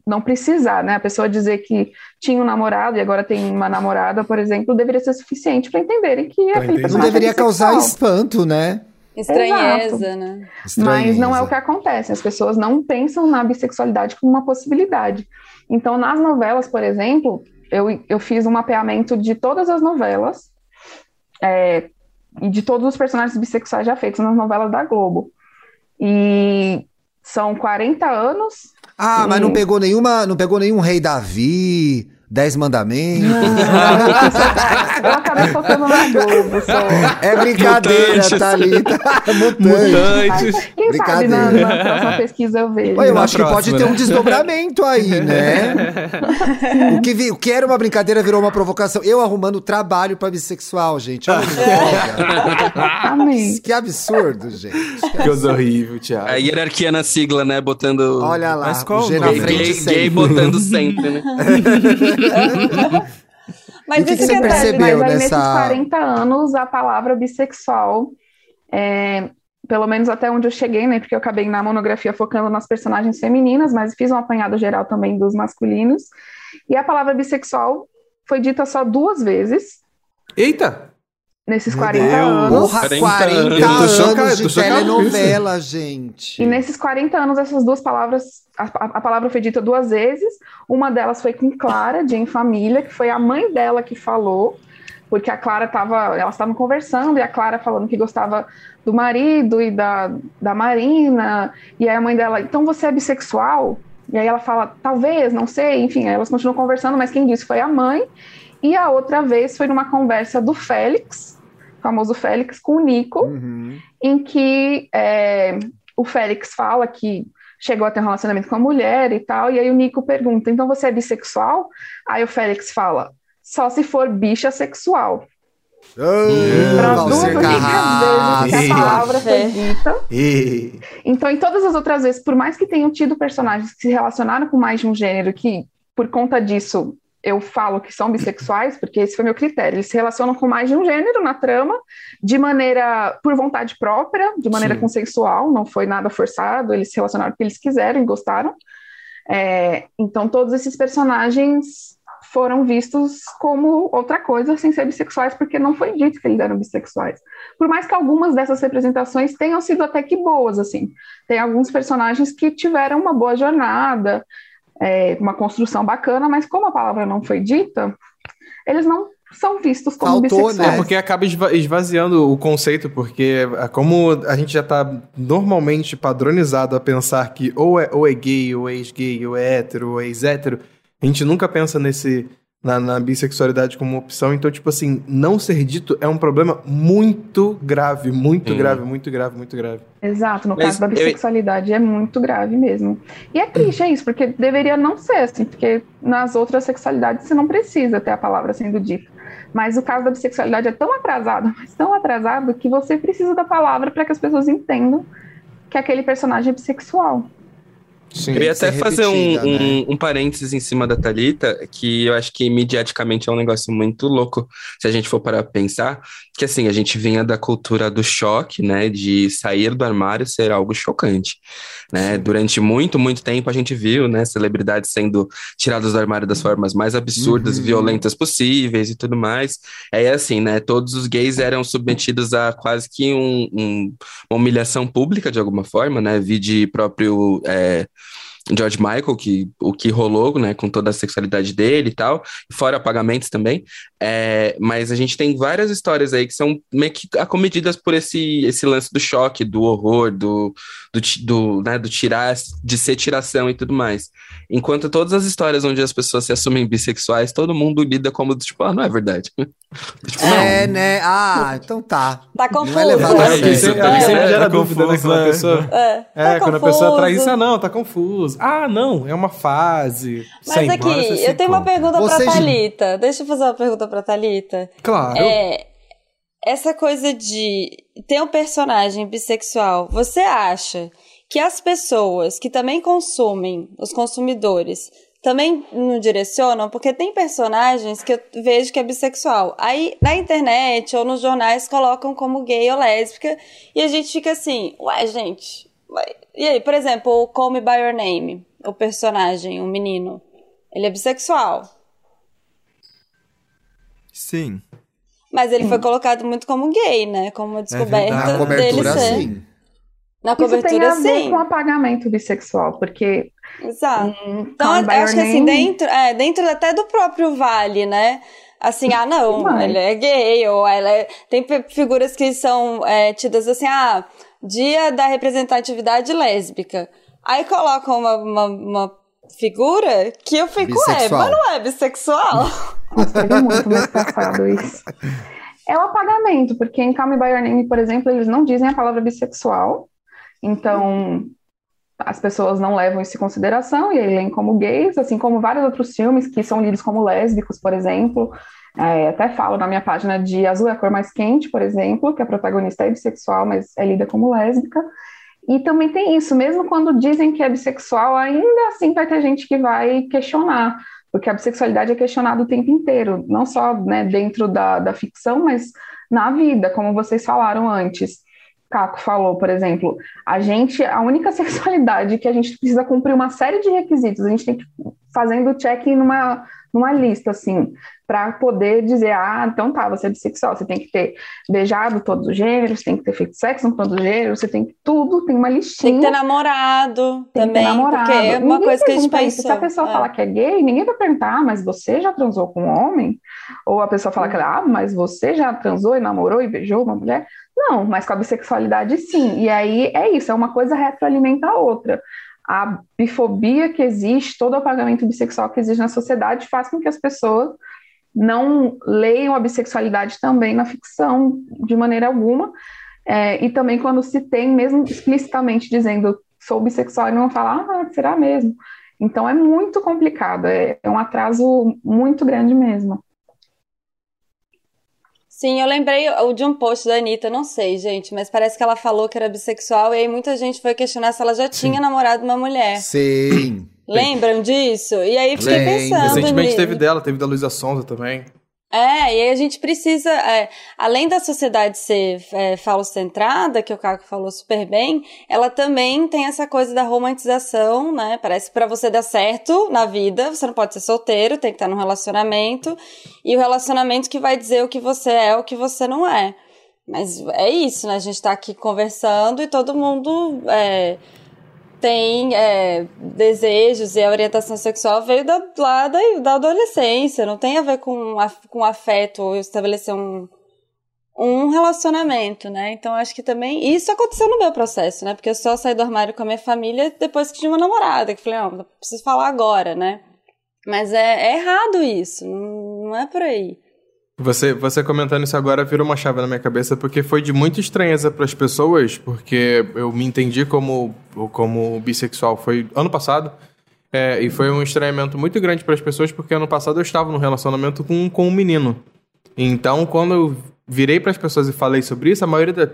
não precisar, né? A pessoa dizer que tinha um namorado e agora tem uma namorada, por exemplo, deveria ser suficiente para entenderem que aquele. Não personagem deveria é causar espanto, né? Estranheza, Exato. né? Mas não é o Estranheza. que acontece. As pessoas não pensam na bissexualidade como uma possibilidade. Então, nas novelas, por exemplo, eu, eu fiz um mapeamento de todas as novelas é, e de todos os personagens bissexuais já feitos nas novelas da Globo. E são 40 anos. Ah, mas não pegou nenhuma, não pegou nenhum rei Davi, Dez Mandamentos. eu acabei focando na Globo. Só. É brincadeira, Mutantes. Thalita. Mutante. Mutantes. Quem sabe na, Brincadeira. na próxima pesquisa eu vejo. Eu Na acho que pode próxima, ter né? um desdobramento aí, né? o, que vi- o que era uma brincadeira virou uma provocação. Eu arrumando trabalho pra bissexual, gente. Olha que droga. Amém. Que absurdo, gente. Que coisa horrível, Thiago. A hierarquia na sigla, né? Botando. Olha lá, Mas qual? Gay, gay, gay botando sempre, né? Mas E o que isso que você é verdade. percebeu? Mas aí, nessa- nesses 40 anos, a palavra bissexual, é, pelo menos até onde eu cheguei, né? Porque eu acabei na monografia focando nas personagens femininas, mas fiz um apanhado geral também dos masculinos. E a palavra bissexual foi dita só duas vezes Eita! Nesses Meu 40 Deus. anos. Porra, 40 40 anos. Anos chocado, de telenovela, gente. E nesses 40 anos, essas duas palavras, a, a- a palavra foi dita duas vezes. Uma delas foi com Clara, de Em Família, que foi a mãe dela que falou, porque a Clara estava, elas estavam conversando e a Clara falando que gostava do marido e da, da Marina. E aí a mãe dela, então você é bissexual? E aí ela fala, talvez, não sei. Enfim, aí elas continuam conversando, mas quem disse foi a mãe. E a outra vez foi numa conversa do Félix, famoso Félix, com o Nico Uhum. em que é, o Félix fala que chegou a ter um relacionamento com a mulher e tal, e aí o Nico pergunta, então você é bissexual? Aí o Félix fala, só se for bicha sexual. Para Ah, as duas únicas vezes que a palavra foi dita. Então, em todas as outras vezes, por mais que tenham tido personagens que se relacionaram com mais de um gênero, que por conta disso eu falo que são bissexuais, porque esse foi meu critério. Eles se relacionam com mais de um gênero na trama, de maneira por vontade própria, de maneira Sim. consensual, não foi nada forçado, eles se relacionaram porque eles quiseram e gostaram. É, então, todos esses personagens foram vistos como outra coisa sem ser bissexuais, porque não foi dito que eles eram bissexuais. Por mais que algumas dessas representações tenham sido até que boas, assim. Tem alguns personagens que tiveram uma boa jornada, é, uma construção bacana, mas como a palavra não foi dita, eles não são vistos como Faltou, bissexuais. né? É porque acaba esva- esvaziando o conceito, porque é, como a gente já tá normalmente padronizado a pensar que ou é, ou é gay, ou é ex-gay, ou é hétero, ou é ex-hétero, a gente nunca pensa nesse na, na bissexualidade como opção. Então, tipo assim, não ser dito é um problema muito grave, muito Hum. grave, muito grave, muito grave. Exato, no Mas caso da eu- bissexualidade é muito grave mesmo. E é triste, é isso, porque deveria não ser assim, porque nas outras sexualidades você não precisa ter a palavra sendo dita. Mas o caso da bissexualidade é tão atrasado, mas tão atrasado, que você precisa da palavra para que as pessoas entendam que aquele personagem é bissexual. Sim. Eu ia Tem até fazer um, né? um, um parênteses em cima da Thalita, que eu acho que mediaticamente é um negócio muito louco, se a gente for para pensar, que assim, a gente vinha da cultura do choque, né, de sair do armário ser algo chocante, né, durante muito, muito tempo a gente viu, né, celebridades sendo tiradas do armário das formas mais absurdas Uhum. violentas possíveis e tudo mais, é assim, né, todos os gays eram submetidos a quase que um, um- uma humilhação pública de alguma forma, né, vi de próprio... é, George Michael, que o que rolou, né, com toda a sexualidade dele e tal, fora apagamentos também. É, mas a gente tem várias histórias aí que são meio que acomedidas por esse, esse lance do choque, do horror, do, do, do, né, do tirar, de ser tiração e tudo mais. Enquanto todas as histórias onde as pessoas se assumem bissexuais, todo mundo lida como, tipo, ah, não é verdade. Tipo, É, né? Ah, então tá. Tá Não confuso. é levado a É, sério. sempre, É. sempre gera Tá dúvida, né? confuso, Quando a pessoa, É, é, tá quando a pessoa traz confuso. isso, ah, não, tá confuso. Ah, não, é uma fase. Mas Sem aqui, embora, eu tenho uma encontra. pergunta Vocês- pra Thalita. Deixa eu fazer uma pergunta pra Thalita. Claro. É, essa coisa de ter um personagem bissexual, você acha que as pessoas que também consumem, os consumidores, também não direcionam? Porque tem personagens que eu vejo que é bissexual. Aí na internet ou nos jornais colocam como gay ou lésbica e a gente fica assim, ué, gente. mas- E aí, por exemplo, o Call Me By Your Name, o personagem, o menino, ele é bissexual. Sim. Mas ele foi colocado muito como gay, né? Como uma descoberta verdade. Na dele cobertura, ser. sim. Na Isso tem cobertura, a ver sim. com apagamento bissexual, porque Exato. em Então, acho que assim, dentro, é, dentro até do próprio Vale, né? Assim, ah, não, Demais. ele é gay, ou ela é... Tem fi- figuras que são é, tidas assim, ah, dia da representatividade lésbica. Aí colocam uma, uma, uma figura que eu fico, é, Bissexual. mas não é bissexual? Nossa, teve muito mês passado isso. É o apagamento, porque em Call Me By Your Name, por exemplo, eles não dizem a palavra bissexual, então as pessoas não levam isso em consideração e aí leem como gays, assim como vários outros filmes que são lidos como lésbicos, por exemplo. É, até falo na minha página de Azul é a cor mais quente, por exemplo, que a protagonista é bissexual, mas é lida como lésbica. E também tem isso, mesmo quando dizem que é bissexual, ainda assim vai ter gente que vai questionar, porque a bissexualidade é questionada o tempo inteiro, não só né, dentro da, da ficção, mas na vida, como vocês falaram antes. Caco falou, por exemplo, a gente, a única sexualidade que a gente precisa cumprir uma série de requisitos, a gente tem que fazendo check numa, numa lista, assim, para poder dizer, ah, então tá, você é bissexual, você tem que ter beijado todos os gêneros, tem que ter feito sexo com todos os gêneros, você tem que tudo, tem uma listinha. Tem que ter namorado Tem também, ter namorado. porque é uma Ninguém coisa que a gente pergunta isso. Se a pessoa é. falar que é gay, ninguém vai perguntar, ah, mas você já transou com um homem? Ou a pessoa fala que ah, mas você já transou e namorou e beijou uma mulher? Não, mas com a bissexualidade sim. E aí é isso, é uma coisa retroalimenta a outra. A bifobia que existe, todo o apagamento bissexual que existe na sociedade faz com que as pessoas não leiam a bissexualidade também na ficção de maneira alguma. É, e também quando se tem, mesmo explicitamente dizendo sou bissexual, e não fala, ah, será mesmo? Então é muito complicado, é, é um atraso muito grande mesmo. Sim, eu lembrei o- de um post da Anitta, não sei, gente, mas parece que ela falou que era bissexual e aí muita gente foi questionar se ela já tinha namorado uma mulher. Sim. Lembram disso? E aí fiquei Lembro. pensando. Recentemente teve dela, teve da Luísa Sonza também. É, e a gente precisa, é, além da sociedade ser é, falocentrada, que o Caco falou super bem, ela também tem essa coisa da romantização, né? Parece que pra você dar certo na vida, você não pode ser solteiro, tem que estar num relacionamento, e o relacionamento que vai dizer o que você é, o que você não é. Mas é isso, né? A gente tá aqui conversando e todo mundo é, tem é, desejos e a orientação sexual veio da, lá da, da adolescência, não tem a ver com, com afeto ou estabelecer um, um relacionamento, né? Então acho que também. Isso aconteceu no meu processo, né? Porque eu só saí do armário com a minha família depois que tinha uma namorada, que falei, não, preciso falar agora, né? Mas é, é errado isso, não, não é por aí. Você, você comentando isso agora virou uma chave na minha cabeça, porque foi de muita estranheza para as pessoas, porque eu me entendi como, como bissexual. Foi ano passado, é, e foi um estranhamento muito grande para as pessoas, porque ano passado eu estava num relacionamento com, com um menino. Então, quando eu virei para as pessoas e falei sobre isso, a maioria da.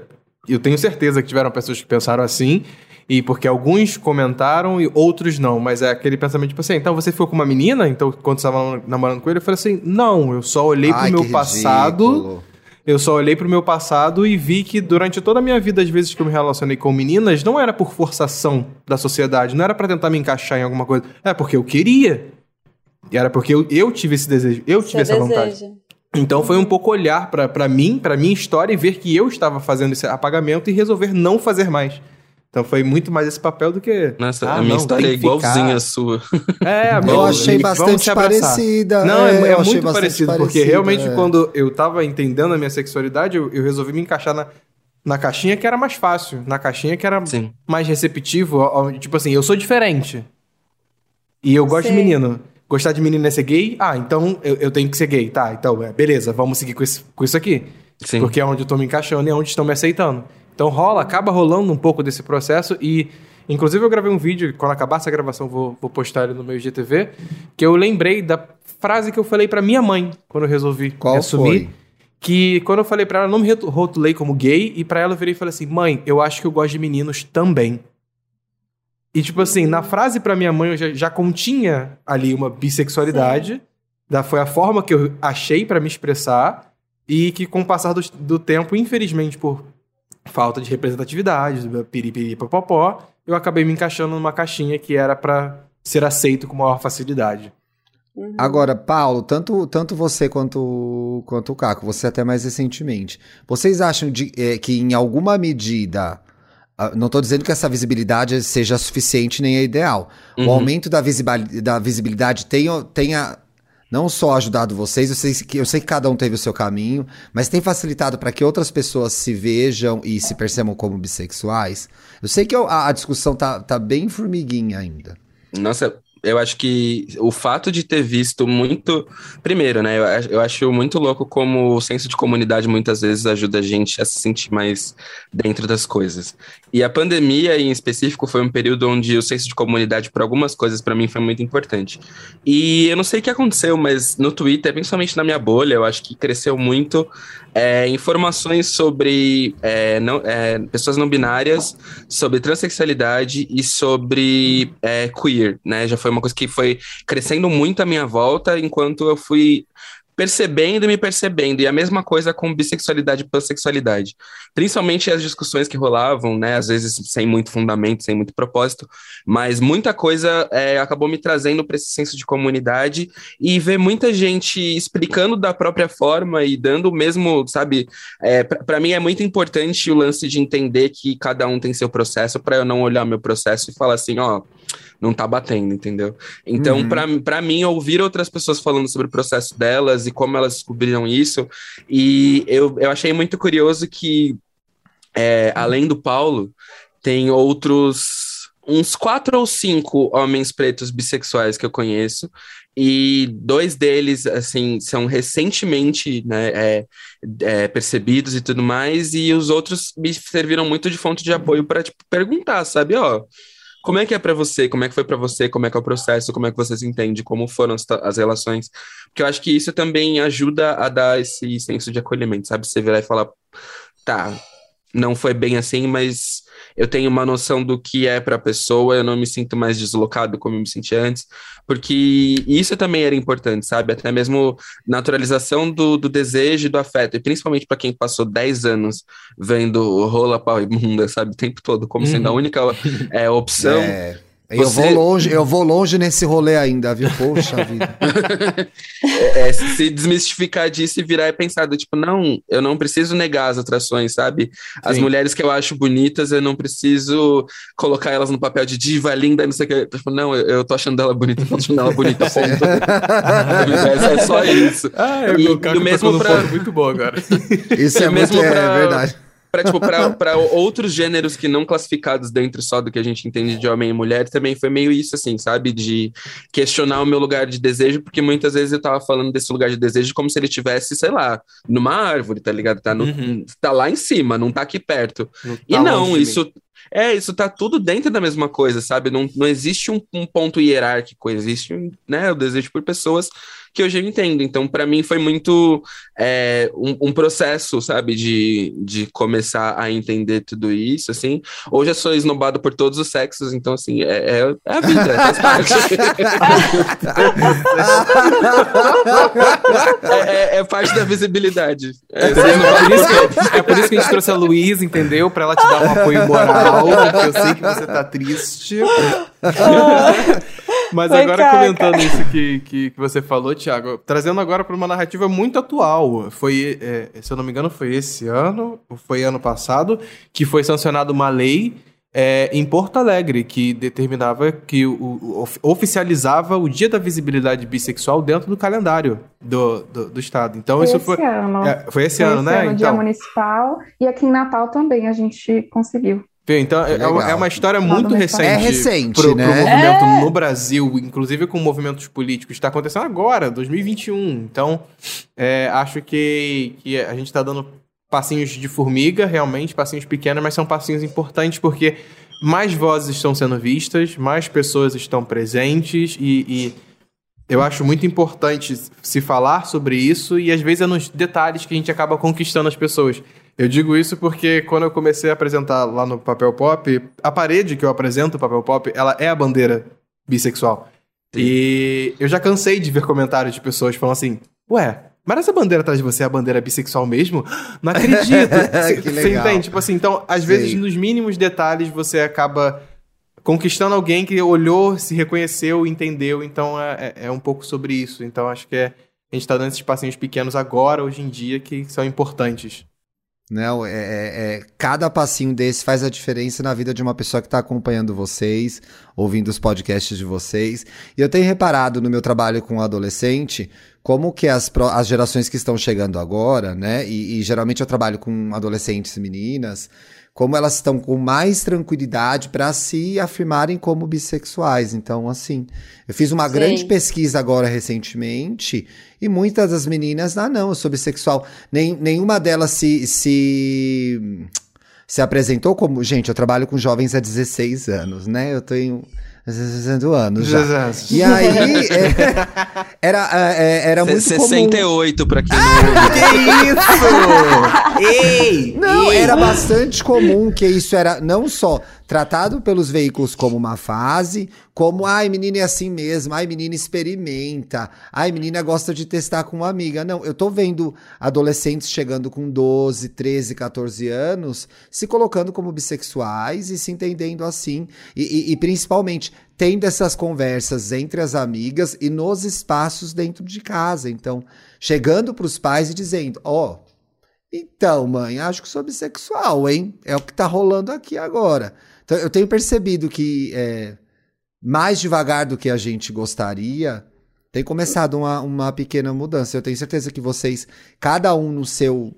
Eu tenho certeza que tiveram pessoas que pensaram assim, e porque alguns comentaram e outros não, mas é aquele pensamento tipo assim, então você ficou com uma menina, então quando você estava namorando com ele, eu falei assim, não, eu só olhei Ai, pro meu passado, ridículo. eu só olhei pro meu passado e vi que durante toda a minha vida, às vezes que eu me relacionei com meninas, não era por forçação da sociedade, não era pra tentar me encaixar em alguma coisa, é porque eu queria. E era porque eu, eu tive esse desejo, eu tive Seu essa vontade. desejo. Então foi um pouco olhar pra mim, pra minha história e ver que eu estava fazendo esse apagamento e resolver não fazer mais. Então foi muito mais esse papel do que. Nossa, ah, a minha não, história é igualzinha à sua. É, Eu amigo, achei vamos bastante parecida. Não, é, é, é eu achei muito bastante parecido, porque realmente é. quando eu tava entendendo a minha sexualidade, eu, eu resolvi me encaixar na, na caixinha que era mais fácil, na caixinha que era Sim. mais receptivo, ó, ó, tipo assim, eu sou diferente. E eu gosto de menino. Gostar de menino é ser gay? Ah, então eu, eu tenho que ser gay. Tá, então, é, beleza, vamos seguir com, esse, com isso aqui. Sim. Porque é onde eu tô me encaixando e é onde estão me aceitando. Então rola, acaba rolando um pouco desse processo e. Inclusive eu gravei um vídeo, quando acabar essa gravação vou, vou postar ele no meu IGTV, que eu lembrei da frase que eu falei pra minha mãe quando eu resolvi Qual assumir. foi? Que quando eu falei pra ela, eu não me rotulei como gay, e pra ela eu virei e falei assim: mãe, eu acho que eu gosto de meninos também. E tipo assim, na frase pra minha mãe eu já, já continha ali uma bissexualidade. Da, foi a forma que eu achei pra me expressar. E que com o passar do, do tempo, infelizmente, por falta de representatividade, do piripiri popopó, eu acabei me encaixando numa caixinha que era pra ser aceito com maior facilidade. Uhum. Agora, Paulo, tanto, tanto você quanto, quanto o Caco, você até mais recentemente, vocês acham de, é, que em alguma medida, ah, não estou dizendo que essa visibilidade seja suficiente nem é ideal, Uhum. o aumento da visibilidade tenha, tenha não só ajudado vocês, eu sei, que, eu sei que cada um teve o seu caminho, mas tem facilitado para que outras pessoas se vejam e se percebam como bissexuais? Eu sei que eu- a, a discussão tá, tá bem formiguinha ainda. Nossa, eu acho que o fato de ter visto muito. Primeiro, né? Eu, eu acho muito louco como o senso de comunidade muitas vezes ajuda a gente a se sentir mais dentro das coisas. E a pandemia, em específico, foi um período onde o senso de comunidade, para algumas coisas, para mim, foi muito importante. E eu não sei o que aconteceu, mas no Twitter, principalmente na minha bolha, eu acho que cresceu muito é, informações sobre é, não, é, pessoas não binárias, sobre transexualidade e sobre é, queer, né? Já foi uma coisa que foi crescendo muito à minha volta enquanto eu fui percebendo e me percebendo. E a mesma coisa com bissexualidade e pansexualidade. Principalmente as discussões que rolavam, né? Às vezes sem muito fundamento, sem muito propósito, mas muita coisa é, acabou me trazendo para esse senso de comunidade e ver muita gente explicando da própria forma e dando o mesmo, sabe? É, para mim é muito importante o lance de entender que cada um tem seu processo para eu não olhar meu processo e falar assim, ó, não tá batendo, entendeu? Então, Uhum. para mim, ouvir outras pessoas falando sobre o processo delas e como elas descobriram isso, e eu, eu achei muito curioso que, é, além do Paulo, tem outros. Uns quatro ou cinco homens pretos bissexuais que eu conheço, e dois deles, assim, são recentemente né, é, é, percebidos e tudo mais, e os outros me serviram muito de fonte de apoio para tipo, perguntar, sabe? Ó, como é que é para você? Como é que foi para você? Como é que é o processo? Como é que vocês entendem? Como foram as, as relações? Porque eu acho que isso também ajuda a dar esse senso de acolhimento, sabe? Você virar e falar, tá, não foi bem assim, mas eu tenho uma noção do que é para a pessoa, eu não me sinto mais deslocado como eu me sentia antes, porque isso também era importante, sabe? Até mesmo naturalização do, do desejo e do afeto, e principalmente para quem passou 10 anos vendo rola pau e bunda, sabe? O tempo todo, como sendo a Uhum. única é, opção. É, eu Você- vou longe, eu vou longe nesse rolê ainda, viu? Poxa vida. é, se desmistificar disso e virar e pensar, do tipo, não, eu não preciso negar as atrações, sabe? As Sim. mulheres que eu acho bonitas, eu não preciso colocar elas no papel de diva linda, não sei o que. Tipo, não, eu, eu tô achando ela bonita, eu tô achando ela bonita, ponto. é, é só isso. Ah, E- o Caco e o mesmo pra- muito bom agora. Isso é, É muito mesmo é, pra- verdade. Pra, tipo, pra, pra outros gêneros que não classificados dentro só do que a gente entende de homem e mulher, também foi meio isso, assim, sabe? De questionar o meu lugar de desejo, porque muitas vezes eu tava falando desse lugar de desejo como se ele tivesse, sei lá, numa árvore, tá ligado? Tá, no- Uhum. tá lá em cima, não tá aqui perto. Não E tá não, longe de mim. É, isso tá tudo dentro da mesma coisa, sabe? Não, não existe um, um ponto hierárquico, existe um, né, o desejo por pessoas que hoje eu entendo. Então, pra mim, foi muito é, um, um processo, sabe, de, de começar a entender tudo isso, assim. Hoje eu sou esnobado por todos os sexos, então, assim, é, é, é a vida, faz parte. é, é- é parte da visibilidade. É, É por, isso que, é por isso que a gente trouxe a Luísa, entendeu? Pra ela te dar um apoio moral, porque eu sei que você tá triste. Mas Foi agora caca. comentando isso que, que, que você falou, Thiago, trazendo agora para uma narrativa muito atual. Foi, é, se eu não me engano, foi esse ano, ou foi ano passado, que foi sancionada uma lei é, em Porto Alegre que determinava que o, o- of- oficializava o Dia da Visibilidade Bissexual dentro do calendário do, do, do estado. Então Foi isso esse foi ano. é, foi esse Foi ano, né? Dia Então, municipal. E aqui em Natal também a gente conseguiu. Então, é, é uma história Lá muito recente. É recente, pro, né? pro movimento no Brasil, inclusive com movimentos políticos. Está acontecendo agora, 2021. Então, é, acho que, que a gente está dando passinhos de formiga, realmente, passinhos pequenos, mas são passinhos importantes porque mais vozes estão sendo vistas, mais pessoas estão presentes e- e eu acho muito importante se falar sobre isso e às vezes é nos detalhes que a gente acaba conquistando as pessoas. Eu digo isso porque quando eu comecei a apresentar lá no Papel Pop, a parede que eu apresento o Papel Pop, ela é a bandeira bissexual. Sim. E eu já cansei de ver comentários de pessoas falando assim: "Ué, mas essa bandeira atrás de você é a bandeira bissexual mesmo? Não acredito". Você entende? Tipo assim, então, às vezes Sei. nos mínimos detalhes você acaba conquistando alguém que olhou, se reconheceu, entendeu. Então é, é, é um pouco sobre isso. Então acho que é, a gente está dando esses passinhos pequenos agora, hoje em dia, que são importantes. Não, é, é, é, cada passinho desse faz a diferença na vida de uma pessoa que está acompanhando vocês, ouvindo os podcasts de vocês. E eu tenho reparado no meu trabalho com adolescente como que as, as gerações que estão chegando agora, né? E, e geralmente eu trabalho com adolescentes meninas como elas estão com mais tranquilidade para se afirmarem como bissexuais. Então, assim, eu fiz uma Sim. grande pesquisa agora recentemente e muitas das meninas, ah, não, eu sou bissexual. Nem, nenhuma delas se, se, se apresentou como. Gente, eu trabalho com jovens há 16 anos, né? Eu tenho 60 anos já. E aí, é, era, é, era muito 68 comum. pra quem não... que isso! Ei! Não, ei. era bastante comum que isso era não só tratado pelos veículos como uma fase, como, ai, menina é assim mesmo, ai, menina experimenta, ai, menina gosta de testar com uma amiga. Não, eu tô vendo adolescentes chegando com 12, 13, 14 anos, se colocando como bissexuais e se entendendo assim, e, e, e principalmente tendo essas conversas entre as amigas e nos espaços dentro de casa. Então, chegando para os pais e dizendo: Ó, oh, então, mãe, acho que sou bissexual, hein? É o que tá rolando aqui agora. Então, eu tenho percebido que é, mais devagar do que a gente gostaria, tem começado uma, uma pequena mudança. Eu tenho certeza que vocês, cada um no seu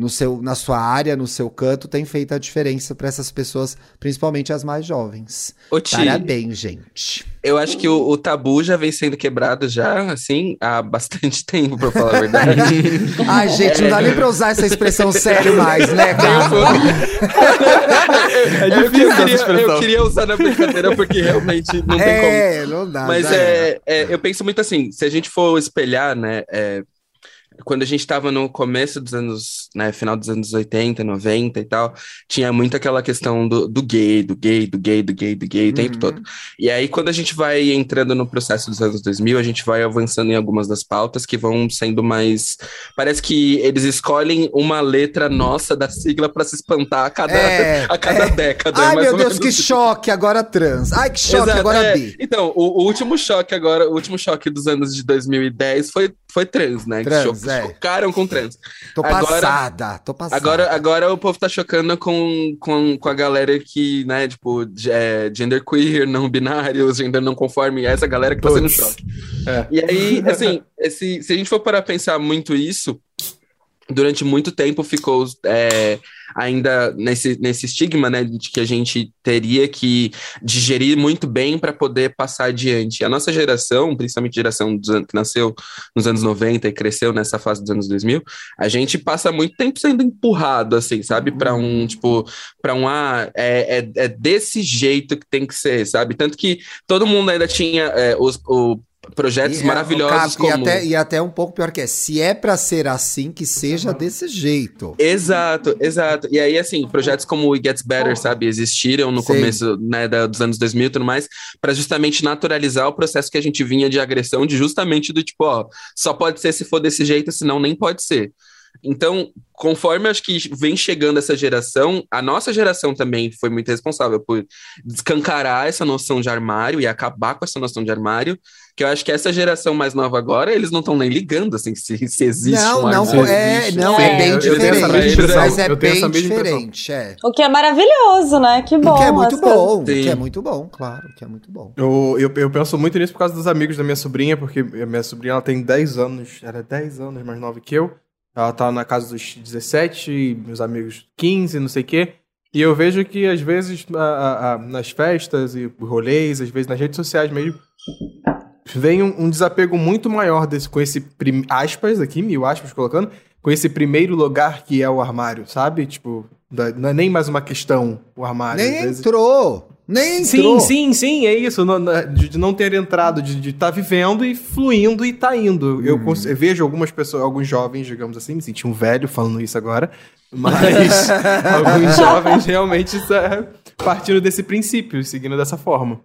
no seu, na sua área, no seu canto, tem feito a diferença para essas pessoas, principalmente as mais jovens. Ô, Ti, Parabéns, gente. Eu acho que o, o, tabu já vem sendo quebrado já, assim, há bastante tempo, pra falar a verdade. Ai, gente, não dá nem pra usar essa expressão sério mais, né, cara? é difícil eu, queria, eu queria usar na brincadeira porque realmente não tem é, como. É, não dá. Mas é, é, eu penso muito assim, se a gente for espelhar, né, é, quando a gente estava no começo dos anos, né, final dos anos 80, 90 e tal, tinha muito aquela questão do, do gay, do gay, do gay, do gay, do gay o tempo uhum. todo. E aí, quando a gente vai entrando no processo dos anos 2000, a gente vai avançando em algumas das pautas que vão sendo mais. Parece que eles escolhem uma letra nossa da sigla para se espantar a cada, é, a cada é. década. Ai, meu Deus, que assim. choque, agora trans. Ai, que choque, Exato, agora é. bi. Então, o, o, último choque agora, o último choque dos anos de 2010 foi, foi trans, né? Trans, é. Chocaram com trans. Tô agora, passada, tô passada. Agora, agora o povo tá chocando com, com, com a galera que, né, tipo, é, gender queer, não binários, gender não conforme, essa galera que tá sendo choque. É. E aí, assim, esse, se a gente for para pensar muito isso, durante muito tempo ficou é, ainda nesse, nesse estigma, né, de que a gente teria que digerir muito bem para poder passar adiante. A nossa geração, principalmente a geração dos, que nasceu nos anos 90 e cresceu nessa fase dos anos 2000, a gente passa muito tempo sendo empurrado, assim, sabe, para um, tipo, para um, ah, é, é, é, desse jeito que tem que ser, sabe? Tanto que todo mundo ainda tinha é, os, o projetos e, é, maravilhosos como... E até, e até um pouco pior que é, se é para ser assim, que seja desse jeito. Exato, exato. E aí, assim, projetos como o It Gets Better, sabe, existiram no Sim. começo né, da, dos anos 2000 e tudo mais, para justamente naturalizar o processo que a gente vinha de agressão, de justamente do tipo, ó, só pode ser se for desse jeito, senão nem pode ser. Então, conforme acho que vem chegando essa geração, a nossa geração também foi muito responsável por descancarar essa noção de armário e acabar com essa noção de armário, que eu acho que essa geração mais nova agora, eles não estão nem ligando assim se, se existe não, um Não, é, não, é, bem diferente, mas é bem diferente, é. O que é maravilhoso, né? Que bom. O que é muito bom, o que é muito bom, claro, o que é muito bom. Eu, eu, eu penso muito nisso por causa dos amigos da minha sobrinha, porque a minha sobrinha ela tem 10 anos, era 10 anos mais nova que eu, ela tá na casa dos 17, meus amigos 15, não sei o quê. E eu vejo que, às vezes, a, a, a, nas festas e rolês, às vezes nas redes sociais mesmo, vem um, um desapego muito maior desse, com esse, prim, aspas aqui, mil aspas colocando, com esse primeiro lugar que é o armário, sabe? Tipo, não é nem mais uma questão o armário. Nem entrou! Nem entrou. Sim, sim, sim, é isso. de não ter entrado, de estar tá vivendo e fluindo e tá indo. Uhum. Eu, eu, vejo algumas pessoas, alguns jovens, digamos assim, me senti um velho falando isso agora, mas alguns jovens realmente partindo desse princípio, seguindo dessa forma.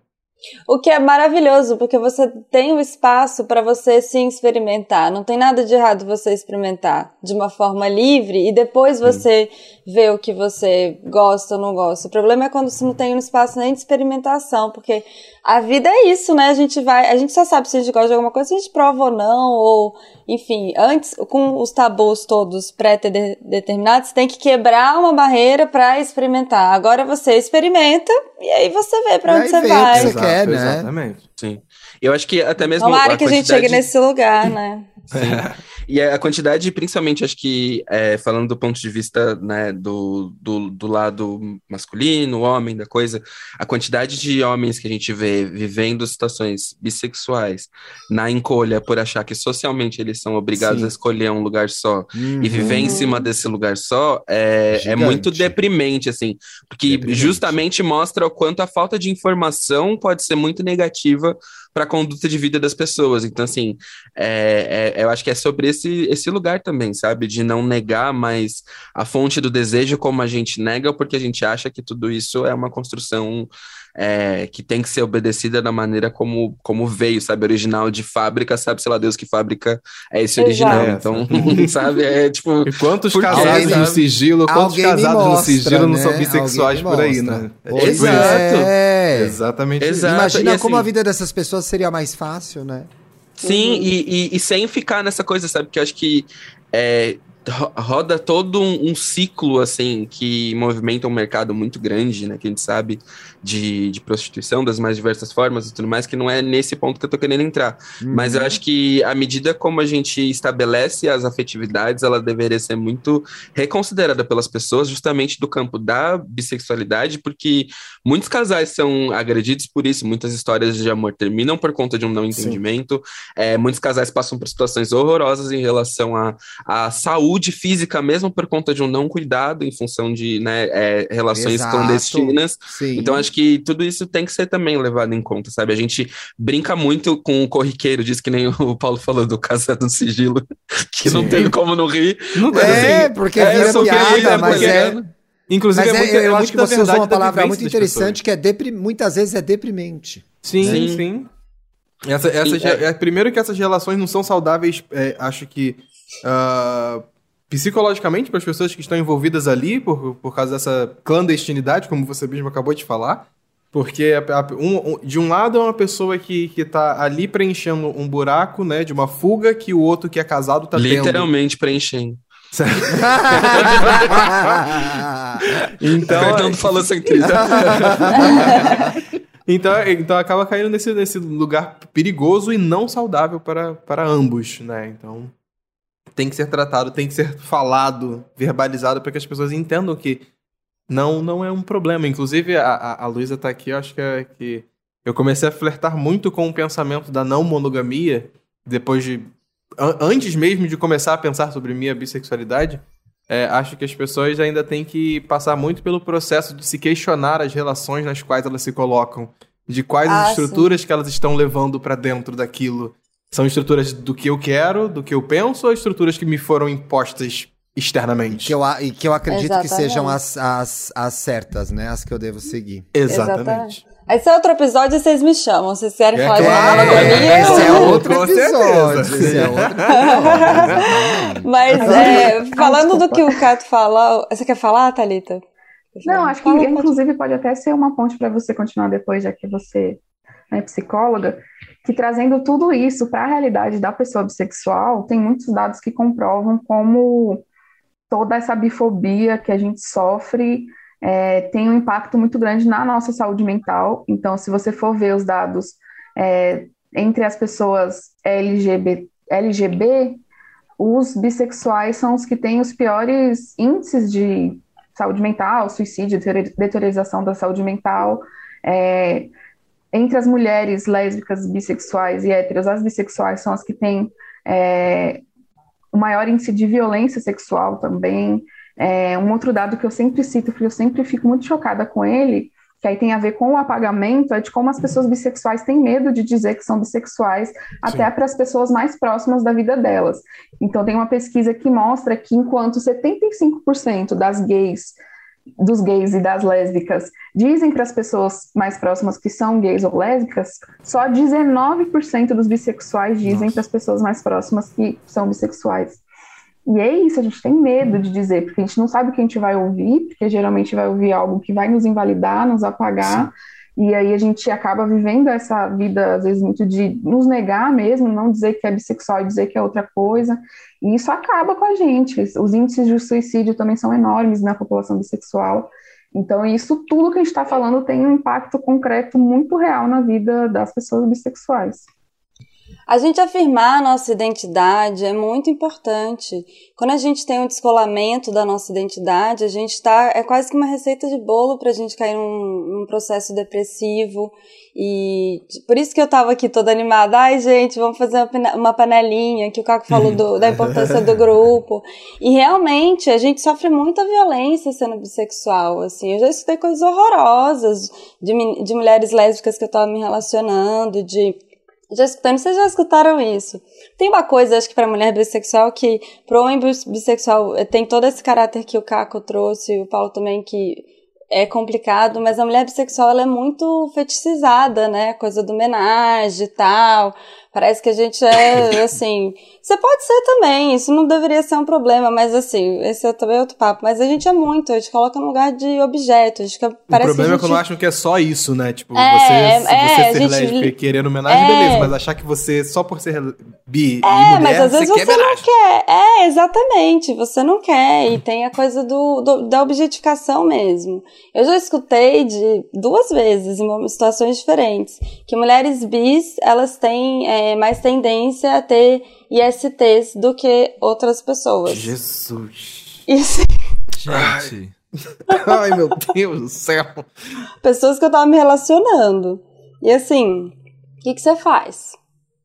O que é maravilhoso, porque você tem o um espaço para você se experimentar. Não tem nada de errado você experimentar de uma forma livre e depois você Sim. ver o que você gosta ou não gosta. O problema é quando você não tem um espaço nem de experimentação, porque a vida é isso, né? A gente vai, a gente só sabe se a gente gosta de alguma coisa, se a gente prova ou não, ou enfim, antes com os tabus todos pré-determinados, tem que quebrar uma barreira para experimentar. Agora você experimenta e aí você vê para onde você vai. Que você quer, né? Exatamente. Sim. Eu acho que até mesmo. Tomara a que a gente chegue nesse lugar, né? Sim. E a quantidade, principalmente, acho que, é, falando do ponto de vista né, do, do, do, lado masculino, homem, da coisa, a quantidade de homens que a gente vê vivendo situações bissexuais na encolha por achar que socialmente eles são obrigados Sim. a escolher um lugar só uhum. e viver em cima desse lugar só é, é muito deprimente, assim, porque deprimente. justamente mostra o quanto a falta de informação pode ser muito negativa para a conduta de vida das pessoas. Então, assim, é, é, eu acho que é sobre esse, esse lugar também, sabe? De não negar mais a fonte do desejo como a gente nega, porque a gente acha que tudo isso é uma construção é, que tem que ser obedecida da maneira como, como veio, sabe? Original de fábrica, sabe? Sei lá, Deus que fábrica é esse original. Então, sabe? É tipo. E quantos casados no sigilo, quantos casados mostra, no sigilo né? não são bissexuais por aí, né? É tipo Exato. É. Exatamente. Exato. Imagina assim, como a vida dessas pessoas seria mais fácil, né? Sim, uhum. e, e, e, sem ficar nessa coisa, sabe? Que eu acho que é, roda todo um, um, ciclo assim que movimenta um mercado muito grande, né? Que a gente sabe de, de, prostituição das mais diversas formas e tudo mais, que não é nesse ponto que eu tô querendo entrar. Uhum. Mas eu acho que à medida como a gente estabelece as afetividades, ela deveria ser muito reconsiderada pelas pessoas, justamente do campo da bissexualidade, porque muitos casais são agredidos por isso, muitas histórias de amor terminam por conta de um não entendimento, é, muitos casais passam por situações horrorosas em relação à, à saúde física, mesmo por conta de um não cuidado em função de né, é, relações Exato. clandestinas. Sim. Então, acho que tudo isso tem que ser também levado em conta, sabe? A gente brinca muito com o corriqueiro, diz que nem o Paulo falou do Casado no Sigilo, que Sim. não tem como não rir. Não é, assim, porque é, vira piada, mas é... Inclusive, mas é, muito, eu, é acho que você usou uma palavra muito interessante, que é deprim... muitas vezes é deprimente. Sim, sim. sim. Essa, essa, sim, é. Primeiro que essas relações não são saudáveis, é, acho que uh, psicologicamente para as pessoas que estão envolvidas ali, por, por causa dessa clandestinidade, como você mesmo acabou de falar. Porque a, a, um, de um lado é uma pessoa que, que tá ali preenchendo um buraco, né, de uma fuga que o outro que é casado tá Literalmente tendo. preenchendo. então, Fernando falou sem então, então acaba caindo nesse, nesse lugar perigoso e não saudável para, para ambos, né? Então tem que ser tratado, tem que ser falado, verbalizado para que as pessoas entendam que não não é um problema. Inclusive, a, a, a Luísa tá aqui, eu acho que, é, que eu comecei a flertar muito com o pensamento da não monogamia depois de. An antes mesmo de começar a pensar sobre minha bissexualidade. É, acho que as pessoas ainda têm que passar muito pelo processo de se questionar as relações nas quais elas se colocam, de quais ah, as estruturas sim. que elas estão levando para dentro daquilo. São estruturas do que eu quero, do que eu penso, ou estruturas que me foram impostas externamente? Que eu, e que eu acredito Exatamente. que sejam as, as, as certas, né? As que eu devo seguir. Exatamente. Exatamente. Esse é outro episódio e vocês me chamam. Vocês querem é falar de monogamia? Esse é outro episódio. Esse é outro episódio. Mas, é, falando do que o Cato fala... Você quer falar, Thalita? Não, acho que, inclusive, pode até ser uma ponte para você continuar depois, já que você é psicóloga que trazendo tudo isso para a realidade da pessoa bissexual, tem muitos dados que comprovam como toda essa bifobia que a gente sofre é, tem um impacto muito grande na nossa saúde mental. Então, se você for ver os dados é, entre as pessoas LGB, LGB, os bissexuais são os que têm os piores índices de saúde mental, suicídio, deteriorização da saúde mental. É, entre as mulheres lésbicas, bissexuais e héteras, as bissexuais são as que têm é, o maior índice de violência sexual também. É, um outro dado que eu sempre cito, porque eu sempre fico muito chocada com ele, que aí tem a ver com o apagamento, é de como as pessoas bissexuais têm medo de dizer que são bissexuais, Sim. até para as pessoas mais próximas da vida delas. Então, tem uma pesquisa que mostra que enquanto 75% das gays dos gays e das lésbicas dizem para as pessoas mais próximas que são gays ou lésbicas, só 19% dos bissexuais dizem para as pessoas mais próximas que são bissexuais. E é isso, a gente tem medo de dizer, porque a gente não sabe o que a gente vai ouvir, porque geralmente vai ouvir algo que vai nos invalidar, nos apagar. Sim. E aí a gente acaba vivendo essa vida, às vezes, muito de nos negar mesmo, não dizer que é bissexual e dizer que é outra coisa. E isso acaba com a gente. Os índices de suicídio também são enormes na população bissexual. Então, isso tudo que a gente está falando tem um impacto concreto muito real na vida das pessoas bissexuais. A gente afirmar a nossa identidade é muito importante. Quando a gente tem um descolamento da nossa identidade, a gente está é quase que uma receita de bolo para a gente cair num, num, processo depressivo. E por isso que eu estava aqui toda animada. Ai, gente, vamos fazer uma panelinha, que o Caco falou do, da importância do grupo. E realmente, a gente sofre muita violência sendo bissexual. Assim, eu já escutei coisas horrorosas de, de mulheres lésbicas que eu estava me relacionando, de já escutando, vocês já escutaram isso. Tem uma coisa, acho que para mulher bissexual, que pro homem bissexual eh, tem todo esse caráter que o Caco trouxe, o Paulo também, que é complicado, mas a mulher bissexual ela é muito feticizada, né? Coisa do homenagem e tal. Parece que a gente é, assim. Você pode ser também, isso não deveria ser um problema, mas assim, esse é também outro papo. Mas a gente é muito, a gente coloca no lugar de objeto. A gente o problema gente... é não acho que é só isso, né? Tipo, é, você, é, você ser gente... lésbica e querer homenagem, é... beleza, mas achar que você, só por ser bi é, e mulher, mas às vezes você, você não quer. É, exatamente, você não quer. E tem a coisa do, do, da objetificação mesmo. Eu já escutei de duas vezes, em situações diferentes, que mulheres bis, elas têm. É, mais tendência a ter ISTs do que outras pessoas. Jesus. Isso. Gente. Ai, meu Deus do céu. Pessoas que eu tava me relacionando. E assim, o que, que você faz?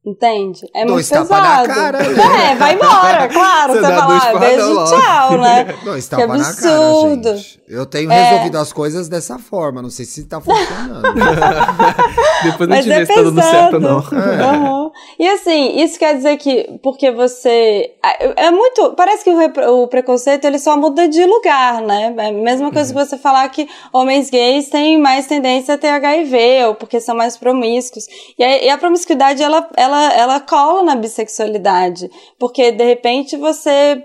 Entende? É dois muito pesado. Na cara, né? É, vai embora, claro. Você, você vai lá, beijo tchau, né? Dois tapas na cara, gente. Eu tenho é... resolvido as coisas dessa forma, não sei se tá funcionando. Depois não te é se tá dando certo, não. É. Uhum. E assim, isso quer dizer que porque você. É, é muito. Parece que o, o preconceito ele só muda de lugar, né? É a mesma coisa uhum. que você falar que homens gays têm mais tendência a ter HIV, ou porque são mais promíscuos. E a, e a promiscuidade, ela, ela, ela cola na bissexualidade. Porque de repente você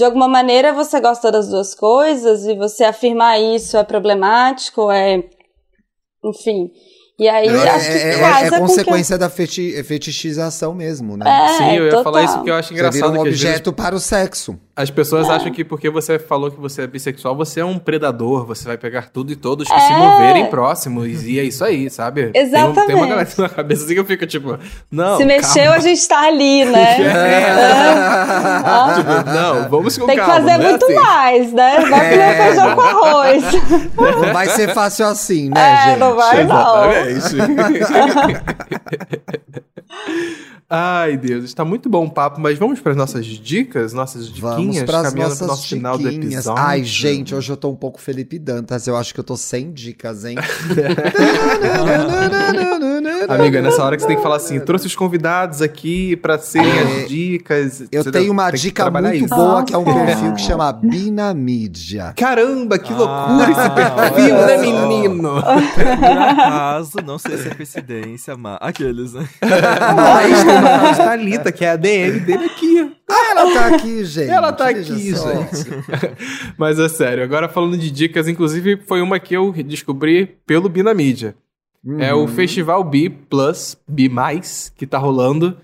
de alguma maneira você gosta das duas coisas e você afirmar isso é problemático, é. Enfim. E aí é, acho que é, é, é consequência que... da feti fetichização mesmo, né? É, Sim, eu ia total. falar isso porque eu acho engraçado. Você vira um objeto vezes... para o sexo. As pessoas é. acham que porque você falou que você é bissexual, você é um predador, você vai pegar tudo e todos que é. se moverem próximos. E é isso aí, sabe? Exatamente. Tem, tem uma galera na cabeça assim que eu fico tipo, não. Se mexeu, calma. a gente tá ali, né? É. tipo, não, vamos com Tem calma. Tem que fazer né? muito assim. mais, né? Vai comer é. feijão com arroz. Não vai ser fácil assim, né, é, gente? Não vai, não. Exatamente. Ai, Deus, está muito bom o papo, mas vamos para as nossas dicas, nossas diquinhas, vamos caminhando para o nosso final do episódio. Ai, gente, hoje eu tô um pouco Felipe Dantas, eu acho que eu tô sem dicas, hein? Amiga, nessa hora que você tem que falar assim, trouxe os convidados aqui para serem é, as dicas. Eu tenho uma dica muito isso. boa, que é um perfil que chama Binamídia. Caramba, que loucura ah, esse perfil, né, menino? Por acaso, não sei se é coincidência, mas... Aqueles, né? Mas tem uma Thalita, que é a DM dele aqui. Ah, ela tá aqui, gente. Ela tá aqui, gente. Mas é sério, agora falando de dicas, inclusive foi uma que eu descobri pelo Binamídia. Uhum. É o Festival B Plus, B+, que tá rolando,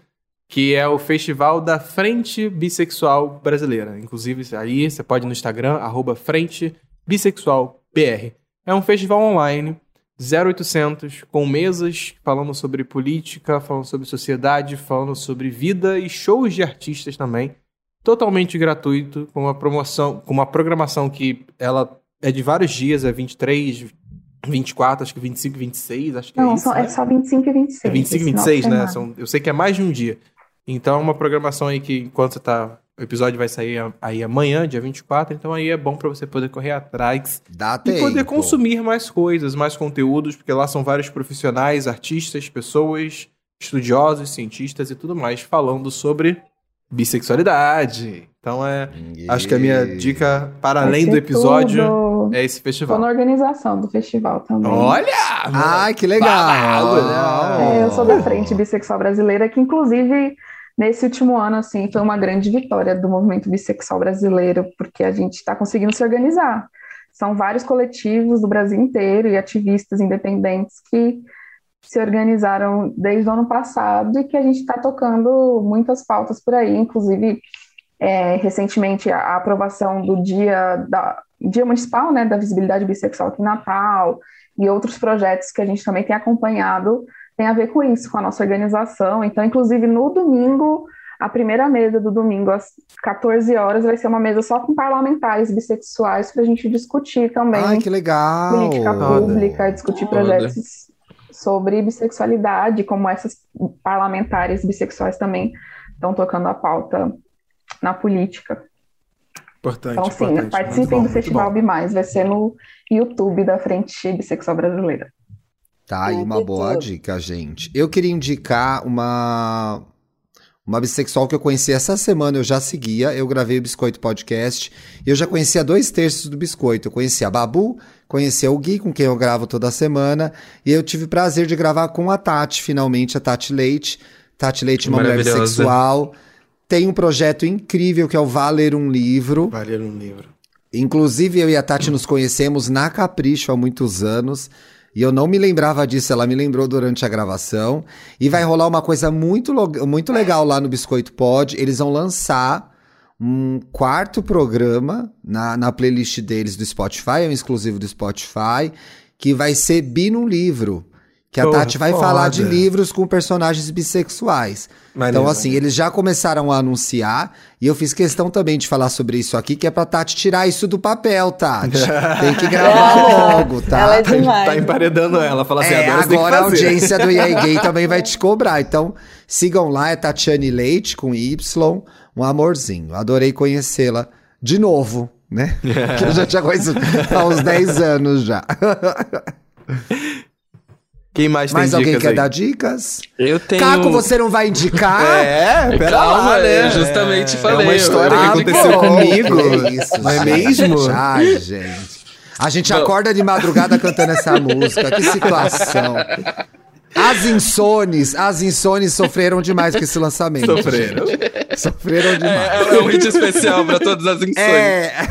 que é o festival da Frente Bissexual Brasileira. Inclusive, aí você pode ir no Instagram, arroba Frente Bissexual BR. É um festival online 0800 com mesas falando sobre política, falando sobre sociedade, falando sobre vida e shows de artistas também. Totalmente gratuito, com uma promoção, com uma programação que ela é de vários dias, é 23, 24, acho que 25 e 26, acho que Não, é isso. Não, é né? só 25 e 26. É 25 e 26, né? São, eu sei que é mais de um dia. Então é uma programação aí que enquanto você tá o episódio vai sair aí amanhã, dia 24, então aí é bom para você poder correr atrás Dá e tempo. poder consumir mais coisas, mais conteúdos, porque lá são vários profissionais, artistas, pessoas, estudiosos, cientistas e tudo mais falando sobre bissexualidade. Então é. Acho que a minha dica, para Vai além do episódio, tudo. é esse Tô festival. na organização do festival também. Olha! Ai, que legal! Babado, É, eu sou da Frente Bissexual Brasileira, que inclusive nesse último ano assim foi uma grande vitória do movimento bissexual brasileiro, porque a gente está conseguindo se organizar. São vários coletivos do Brasil inteiro e ativistas independentes que se organizaram desde o ano passado e que a gente está tocando muitas pautas por aí, inclusive é, recentemente a, aprovação do dia da dia municipal, né, da visibilidade bissexual aqui em Natal e outros projetos que a gente também tem acompanhado tem a ver com isso, com a nossa organização. Então, inclusive, no domingo, a primeira mesa do domingo, às 14 horas, vai ser uma mesa só com parlamentares bissexuais para a gente discutir também Ai, que legal! política Foda. pública, discutir Foda. projetos sobre bissexualidade, como essas parlamentares bissexuais também estão tocando a pauta na política. Importante. Então, sim, importante. participem bom, do Festival. Bi Mais, vai ser no YouTube da Frente Bissexual Brasileira. Tá aí Ah, uma boa dica, gente. Eu queria indicar uma uma bissexual que eu conheci essa semana, eu já seguia, eu gravei o Biscoito Podcast, e eu já conhecia dois terços do Biscoito. Eu conhecia a Babu, conhecia o Gui, com quem eu gravo toda semana, e eu tive o prazer de gravar com a Tati, finalmente, a Tati Leite. Tati Leite, uma mulher bissexual. Tem um projeto incrível que é o Valer um Livro. Valer um livro. Inclusive, eu e a Tati nos conhecemos na Capricho há muitos anos. E eu não me lembrava disso, ela me lembrou durante a gravação. E vai rolar uma coisa muito, muito legal lá no Biscoito Pod. Eles vão lançar um quarto programa na, na playlist deles do Spotify, é um exclusivo do Spotify, que vai ser Bi no Livro. Que a Porra, Tati vai foda. falar de livros com personagens bissexuais. Maneiro, Então, assim, eles já começaram a anunciar, e eu fiz questão também de falar sobre isso aqui, que é pra Tati tirar isso do papel, Tati. Tem que gravar logo, tá? Ela é demais. Tá emparedando ela. Fala assim, É, agora, a audiência do EA Gay também vai te cobrar. Então, sigam lá, é Tatiane Leite, com Y, um amorzinho. Adorei conhecê-la de novo, né? Que eu já tinha conhecido há uns 10 anos já. Quem mais tem Mais alguém dicas quer aí? dar dicas? Eu tenho. Caco, você não vai indicar? É, pera Calma, lá, né? eu justamente É falei. uma história que aconteceu bom, comigo. que isso, não é mesmo? Ai, gente. A gente Bom. acorda de madrugada cantando essa música. Que situação. As insones, as insones sofreram demais com esse lançamento. Sofreram. Sofreram demais. É, é um hit especial para todas as insônias. É.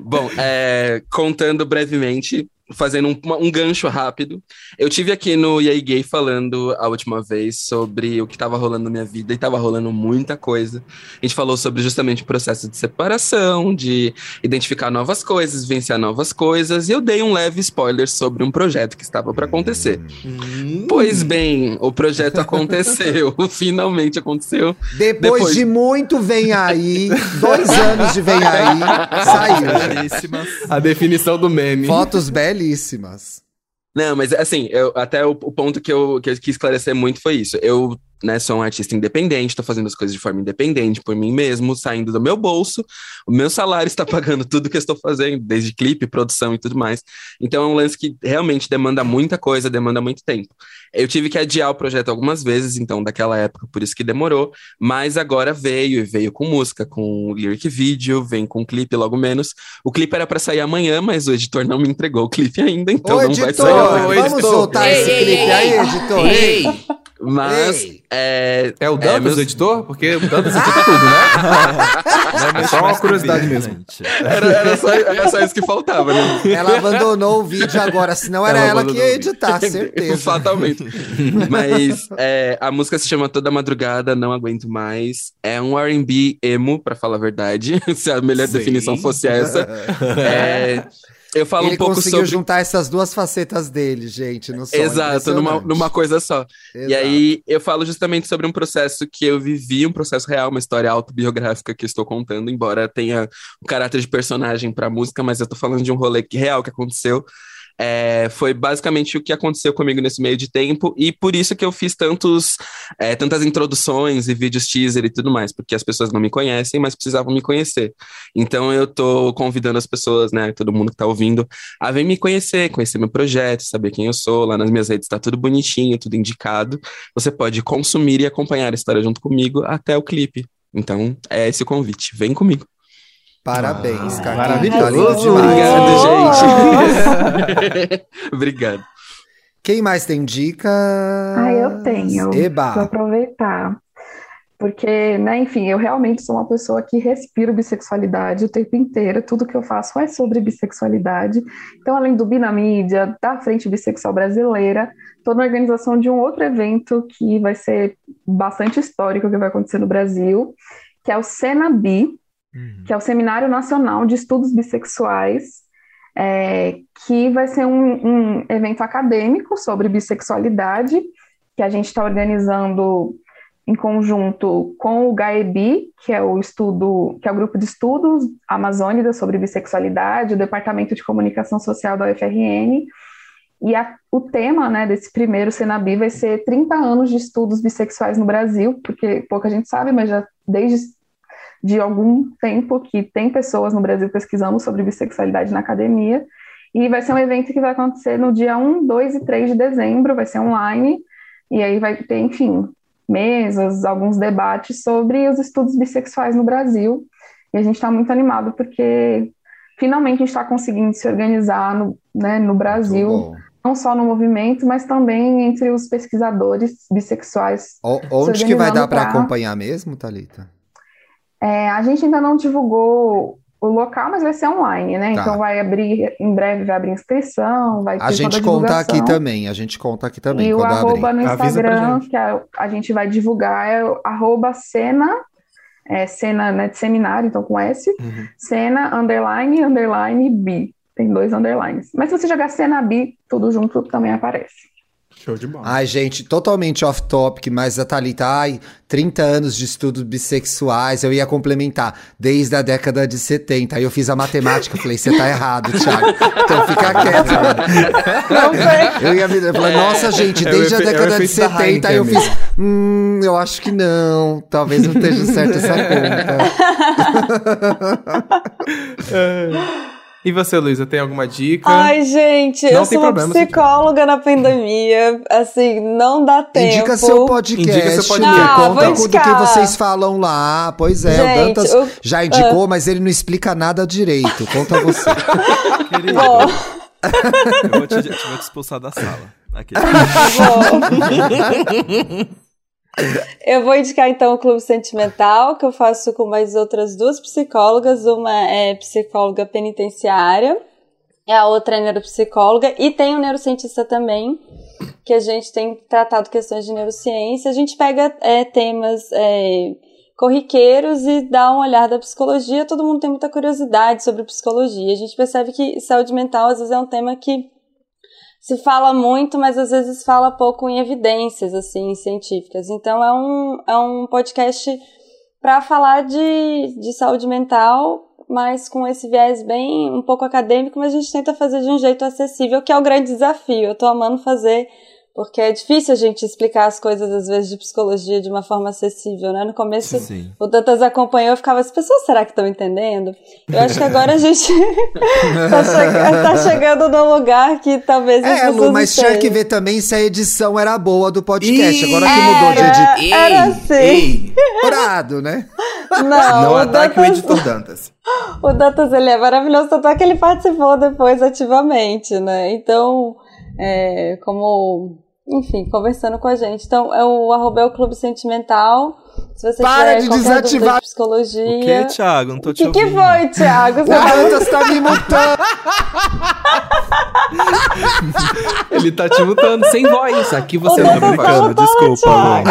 Bom, é, contando brevemente, fazendo um, um gancho rápido, eu tive aqui no EA Gay falando a última vez sobre o que estava rolando na minha vida e estava rolando muita coisa. A gente falou sobre justamente o processo de separação, de identificar novas coisas, vivenciar novas coisas, e eu dei um leve spoiler sobre um projeto que estava para acontecer. Hum. Pois bem, o projeto aconteceu, finalmente aconteceu. Depois, Depois- de muito vem aí, dois anos de vem aí, saiu. A definição do meme. Fotos belíssimas. Não, mas assim, eu, até o, o ponto que eu, que eu quis esclarecer muito foi isso. Eu né, sou um artista independente, tô fazendo as coisas de forma independente, por mim mesmo, saindo do meu bolso. O meu salário está pagando tudo que eu estou fazendo, desde clipe, produção e tudo mais. Então é um lance que realmente demanda muita coisa, demanda muito tempo. Eu tive que adiar o projeto algumas vezes, então, daquela época, por isso que demorou. Mas agora veio, e veio com música, com lyric video, vem com clipe logo menos. O clipe era para sair amanhã, mas o editor não me entregou o clipe ainda, então Ô, não vai editor, sair amanhã. Vamos editor. soltar Ei, esse ei, clipe ei, aí, ei. editor. Ei! Mas é, É o Dantas, meus- o editor? Porque o Dantas edita tudo, né? É só uma curiosidade mesmo. era, era só, era só isso que faltava, né? Ela abandonou o vídeo agora, senão era Ela ela, que ia editar, certeza. Fatalmente. Mas é, a música se chama Toda Madrugada, Não Aguento Mais. É um R&B emo, pra falar a verdade, se a melhor Sim. definição fosse essa. É, eu falo Ele um pouco conseguiu sobre... juntar essas duas facetas dele, gente, no som. Exato, numa, numa coisa só. E Exato. aí eu falo justamente sobre um processo que eu vivi, um processo real, uma história autobiográfica que estou contando, embora tenha o caráter de personagem para música, mas eu tô falando de um rolê que- real que aconteceu. É, foi basicamente o que aconteceu comigo nesse meio de tempo, e por isso que eu fiz tantos, é, tantas introduções e vídeos teaser e tudo mais, porque as pessoas não me conhecem, mas precisavam me conhecer. Então eu tô convidando as pessoas, né, todo mundo que tá ouvindo, a vir me conhecer, conhecer meu projeto, saber quem eu sou. Lá nas minhas redes tá tudo bonitinho, tudo indicado. Você pode consumir e acompanhar a história junto comigo até o clipe. Então, é esse o convite. Vem comigo. Parabéns, Ah, Carlinhos. maravilhoso. Tá. Obrigado, gente. Obrigado. Quem mais tem dica? Ah, eu tenho. Vou Eba. aproveitar. Porque, né, enfim, eu realmente sou uma pessoa que respiro bissexualidade o tempo inteiro. Tudo que eu faço é sobre bissexualidade. Então, além do Bi na mídia, da Frente Bissexual Brasileira, estou na organização de um outro evento que vai ser bastante histórico, que vai acontecer no Brasil, que é o Senabi, que é o Seminário Nacional de Estudos Bissexuais, é, que vai ser um, um evento acadêmico sobre bissexualidade, que a gente está organizando em conjunto com o GAEBI, que é o estudo, que é o grupo de estudos amazônida sobre bissexualidade, o Departamento de Comunicação Social da UFRN, e a- o tema, né, desse primeiro Senabi vai ser 30 anos de estudos bissexuais no Brasil, porque pouca gente sabe, mas já desde de algum tempo que tem pessoas no Brasil pesquisando sobre bissexualidade na academia, e vai ser um evento que vai acontecer no dia 1, 2 e 3 de dezembro, vai ser online, e aí vai ter, enfim, mesas, alguns debates sobre os estudos bissexuais no Brasil, e a gente está muito animado porque finalmente a gente está conseguindo se organizar no, né, no Brasil, não só no movimento, mas também entre os pesquisadores bissexuais. O- Onde que vai dar para acompanhar mesmo, Thalita? É, a gente ainda não divulgou o local, mas vai ser online, né? Tá. Então vai abrir, em breve vai abrir inscrição, vai A ter gente toda a conta aqui também, a gente conta aqui também E o arroba abrir. no Instagram, que a, a gente vai divulgar, é o arroba cena, é, cena né, de seminário, então com S, Uhum. cena, underline, underline, bi. Tem dois underlines. Mas se você jogar cena bi, tudo junto também aparece. Show de bola. Ai, gente, totalmente off-topic, mas a Thalita, ai, 30 anos de estudos bissexuais, eu ia complementar, desde a década de 70. Aí eu fiz a matemática, falei, você tá errado, Thiago. Então fica quieto. Não sei. Eu ia me eu falei, nossa, gente, É desde a é o década de efeito da 70, aí eu fiz, hum, eu acho que não, talvez não esteja certa essa conta. E você, Luísa, tem alguma dica? Ai, gente, Não eu sou uma problema, psicóloga na pandemia. Assim, não dá tempo. Indica seu podcast, Indica seu podcast. Ah, conta vou com- do que vocês falam lá. Pois é, o Gente, Dantas eu- já indicou, mas ele não explica nada direito. Conta você. Querido, Bom, eu vou te, te vou te expulsar da sala. Aqui. bom. Eu vou indicar então o Clube Sentimental, que eu faço com mais outras duas psicólogas. Uma é psicóloga penitenciária, a outra é neuropsicóloga, e tem um neurocientista também, que a gente tem tratado questões de neurociência. A gente pega é, temas é, corriqueiros e dá um olhar da psicologia. Todo mundo tem muita curiosidade sobre psicologia. A gente percebe que saúde mental às vezes é um tema que se fala muito, mas às vezes fala pouco em evidências assim científicas. Então é um, é um podcast para falar de, de saúde mental, mas com esse viés bem um pouco acadêmico, mas a gente tenta fazer de um jeito acessível, que é o grande desafio. Eu tô amando fazer porque é difícil a gente explicar as coisas, às vezes, de psicologia de uma forma acessível, né? No começo, Sim. o Dantas acompanhou, eu ficava, as pessoas será que estão entendendo? Eu acho que agora a gente tá, che- tá chegando num lugar que talvez as É, Lu, mas tinha que ver também se a edição era boa do podcast. Ih, Agora que mudou de editor. era assim. Dourado, né? Não, Não o, ataque o Dantas, editor Dantas. o Dantas, ele é maravilhoso, tanto é que ele participou depois ativamente, né? Então, é, como... Enfim, conversando com a gente. Então, é o arroba é o Clube Sentimental. Se você Para tiver de desativar. de psicologia... O que, Thiago? Não tô O te que, que ouvindo. foi, Thiago? O Você tá- tá me mutando. Ele tá te mutando sem voz. Aqui você O não tá voz. mutando, Desculpa.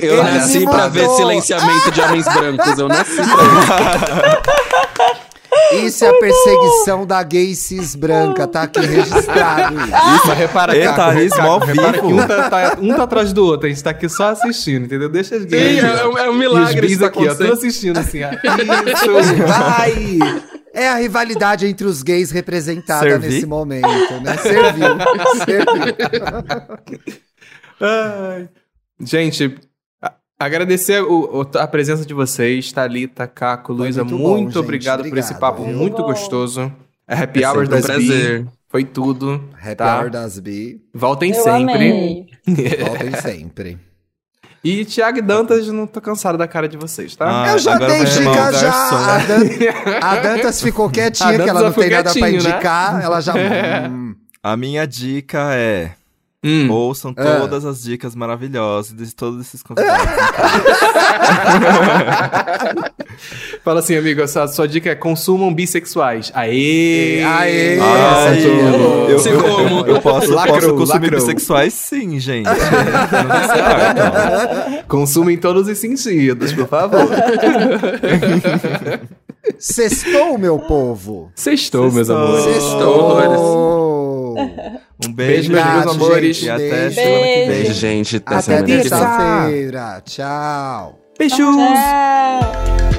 Eu, eu nasci pra ver silenciamento de homens brancos. Eu nasci pra isso. Isso é a perseguição da gay cis branca, tá aqui registrado. isso. Isso, mas repara, Eita, Caco, rismo Caco, repara vivo. que um tá, tá- um tá atrás do outro. A gente tá aqui só assistindo, entendeu? Deixa as Sim, gays. é, um- é um milagre isso tá aqui, ó, acontecendo. assistindo assim, ó. Isso, vai! É a rivalidade entre os gays representada Servi? nesse momento, né? Serviu. Serviu. Ai. Gente, agradecer o- o- a presença de vocês, Thalita, Caco, Luísa. muito Muito, bom, gente. obrigado, por Obrigado, esse papo viu? muito Bom. gostoso. A Happy É Hour um das prazer. Bi foi tudo. Happy tá? Hour das Bi. Voltem Eu sempre. amei. Voltem sempre. E Thiago e Dantas, não tô cansado da cara de vocês, tá? Ah, Eu já dei dica já. garçom. A, Dan- a Dantas ficou quietinha, A que Dantas ela não tem nada pra né? indicar. Ela já. Hum. A minha dica é. Hum. Ouçam Ah. todas as dicas maravilhosas de todos esses convidados. Fala assim, amigo, a sua, sua dica é consumam bissexuais. Aê! Aê! Ai, essa eu, eu, eu- como? eu posso, Lacrou, posso consumir lacrou. bissexuais sim, gente. Consumem todos os sentidos, por favor. Sextou, meu povo. Sextou, meus Sextou. amores. Sextou. Um Beijo, beijo, meus amores. gente. E até Beijo. semana que vem. Beijo, gente. Até Até semana que vem. terça-feira. Tchau. Beijos! Tchau.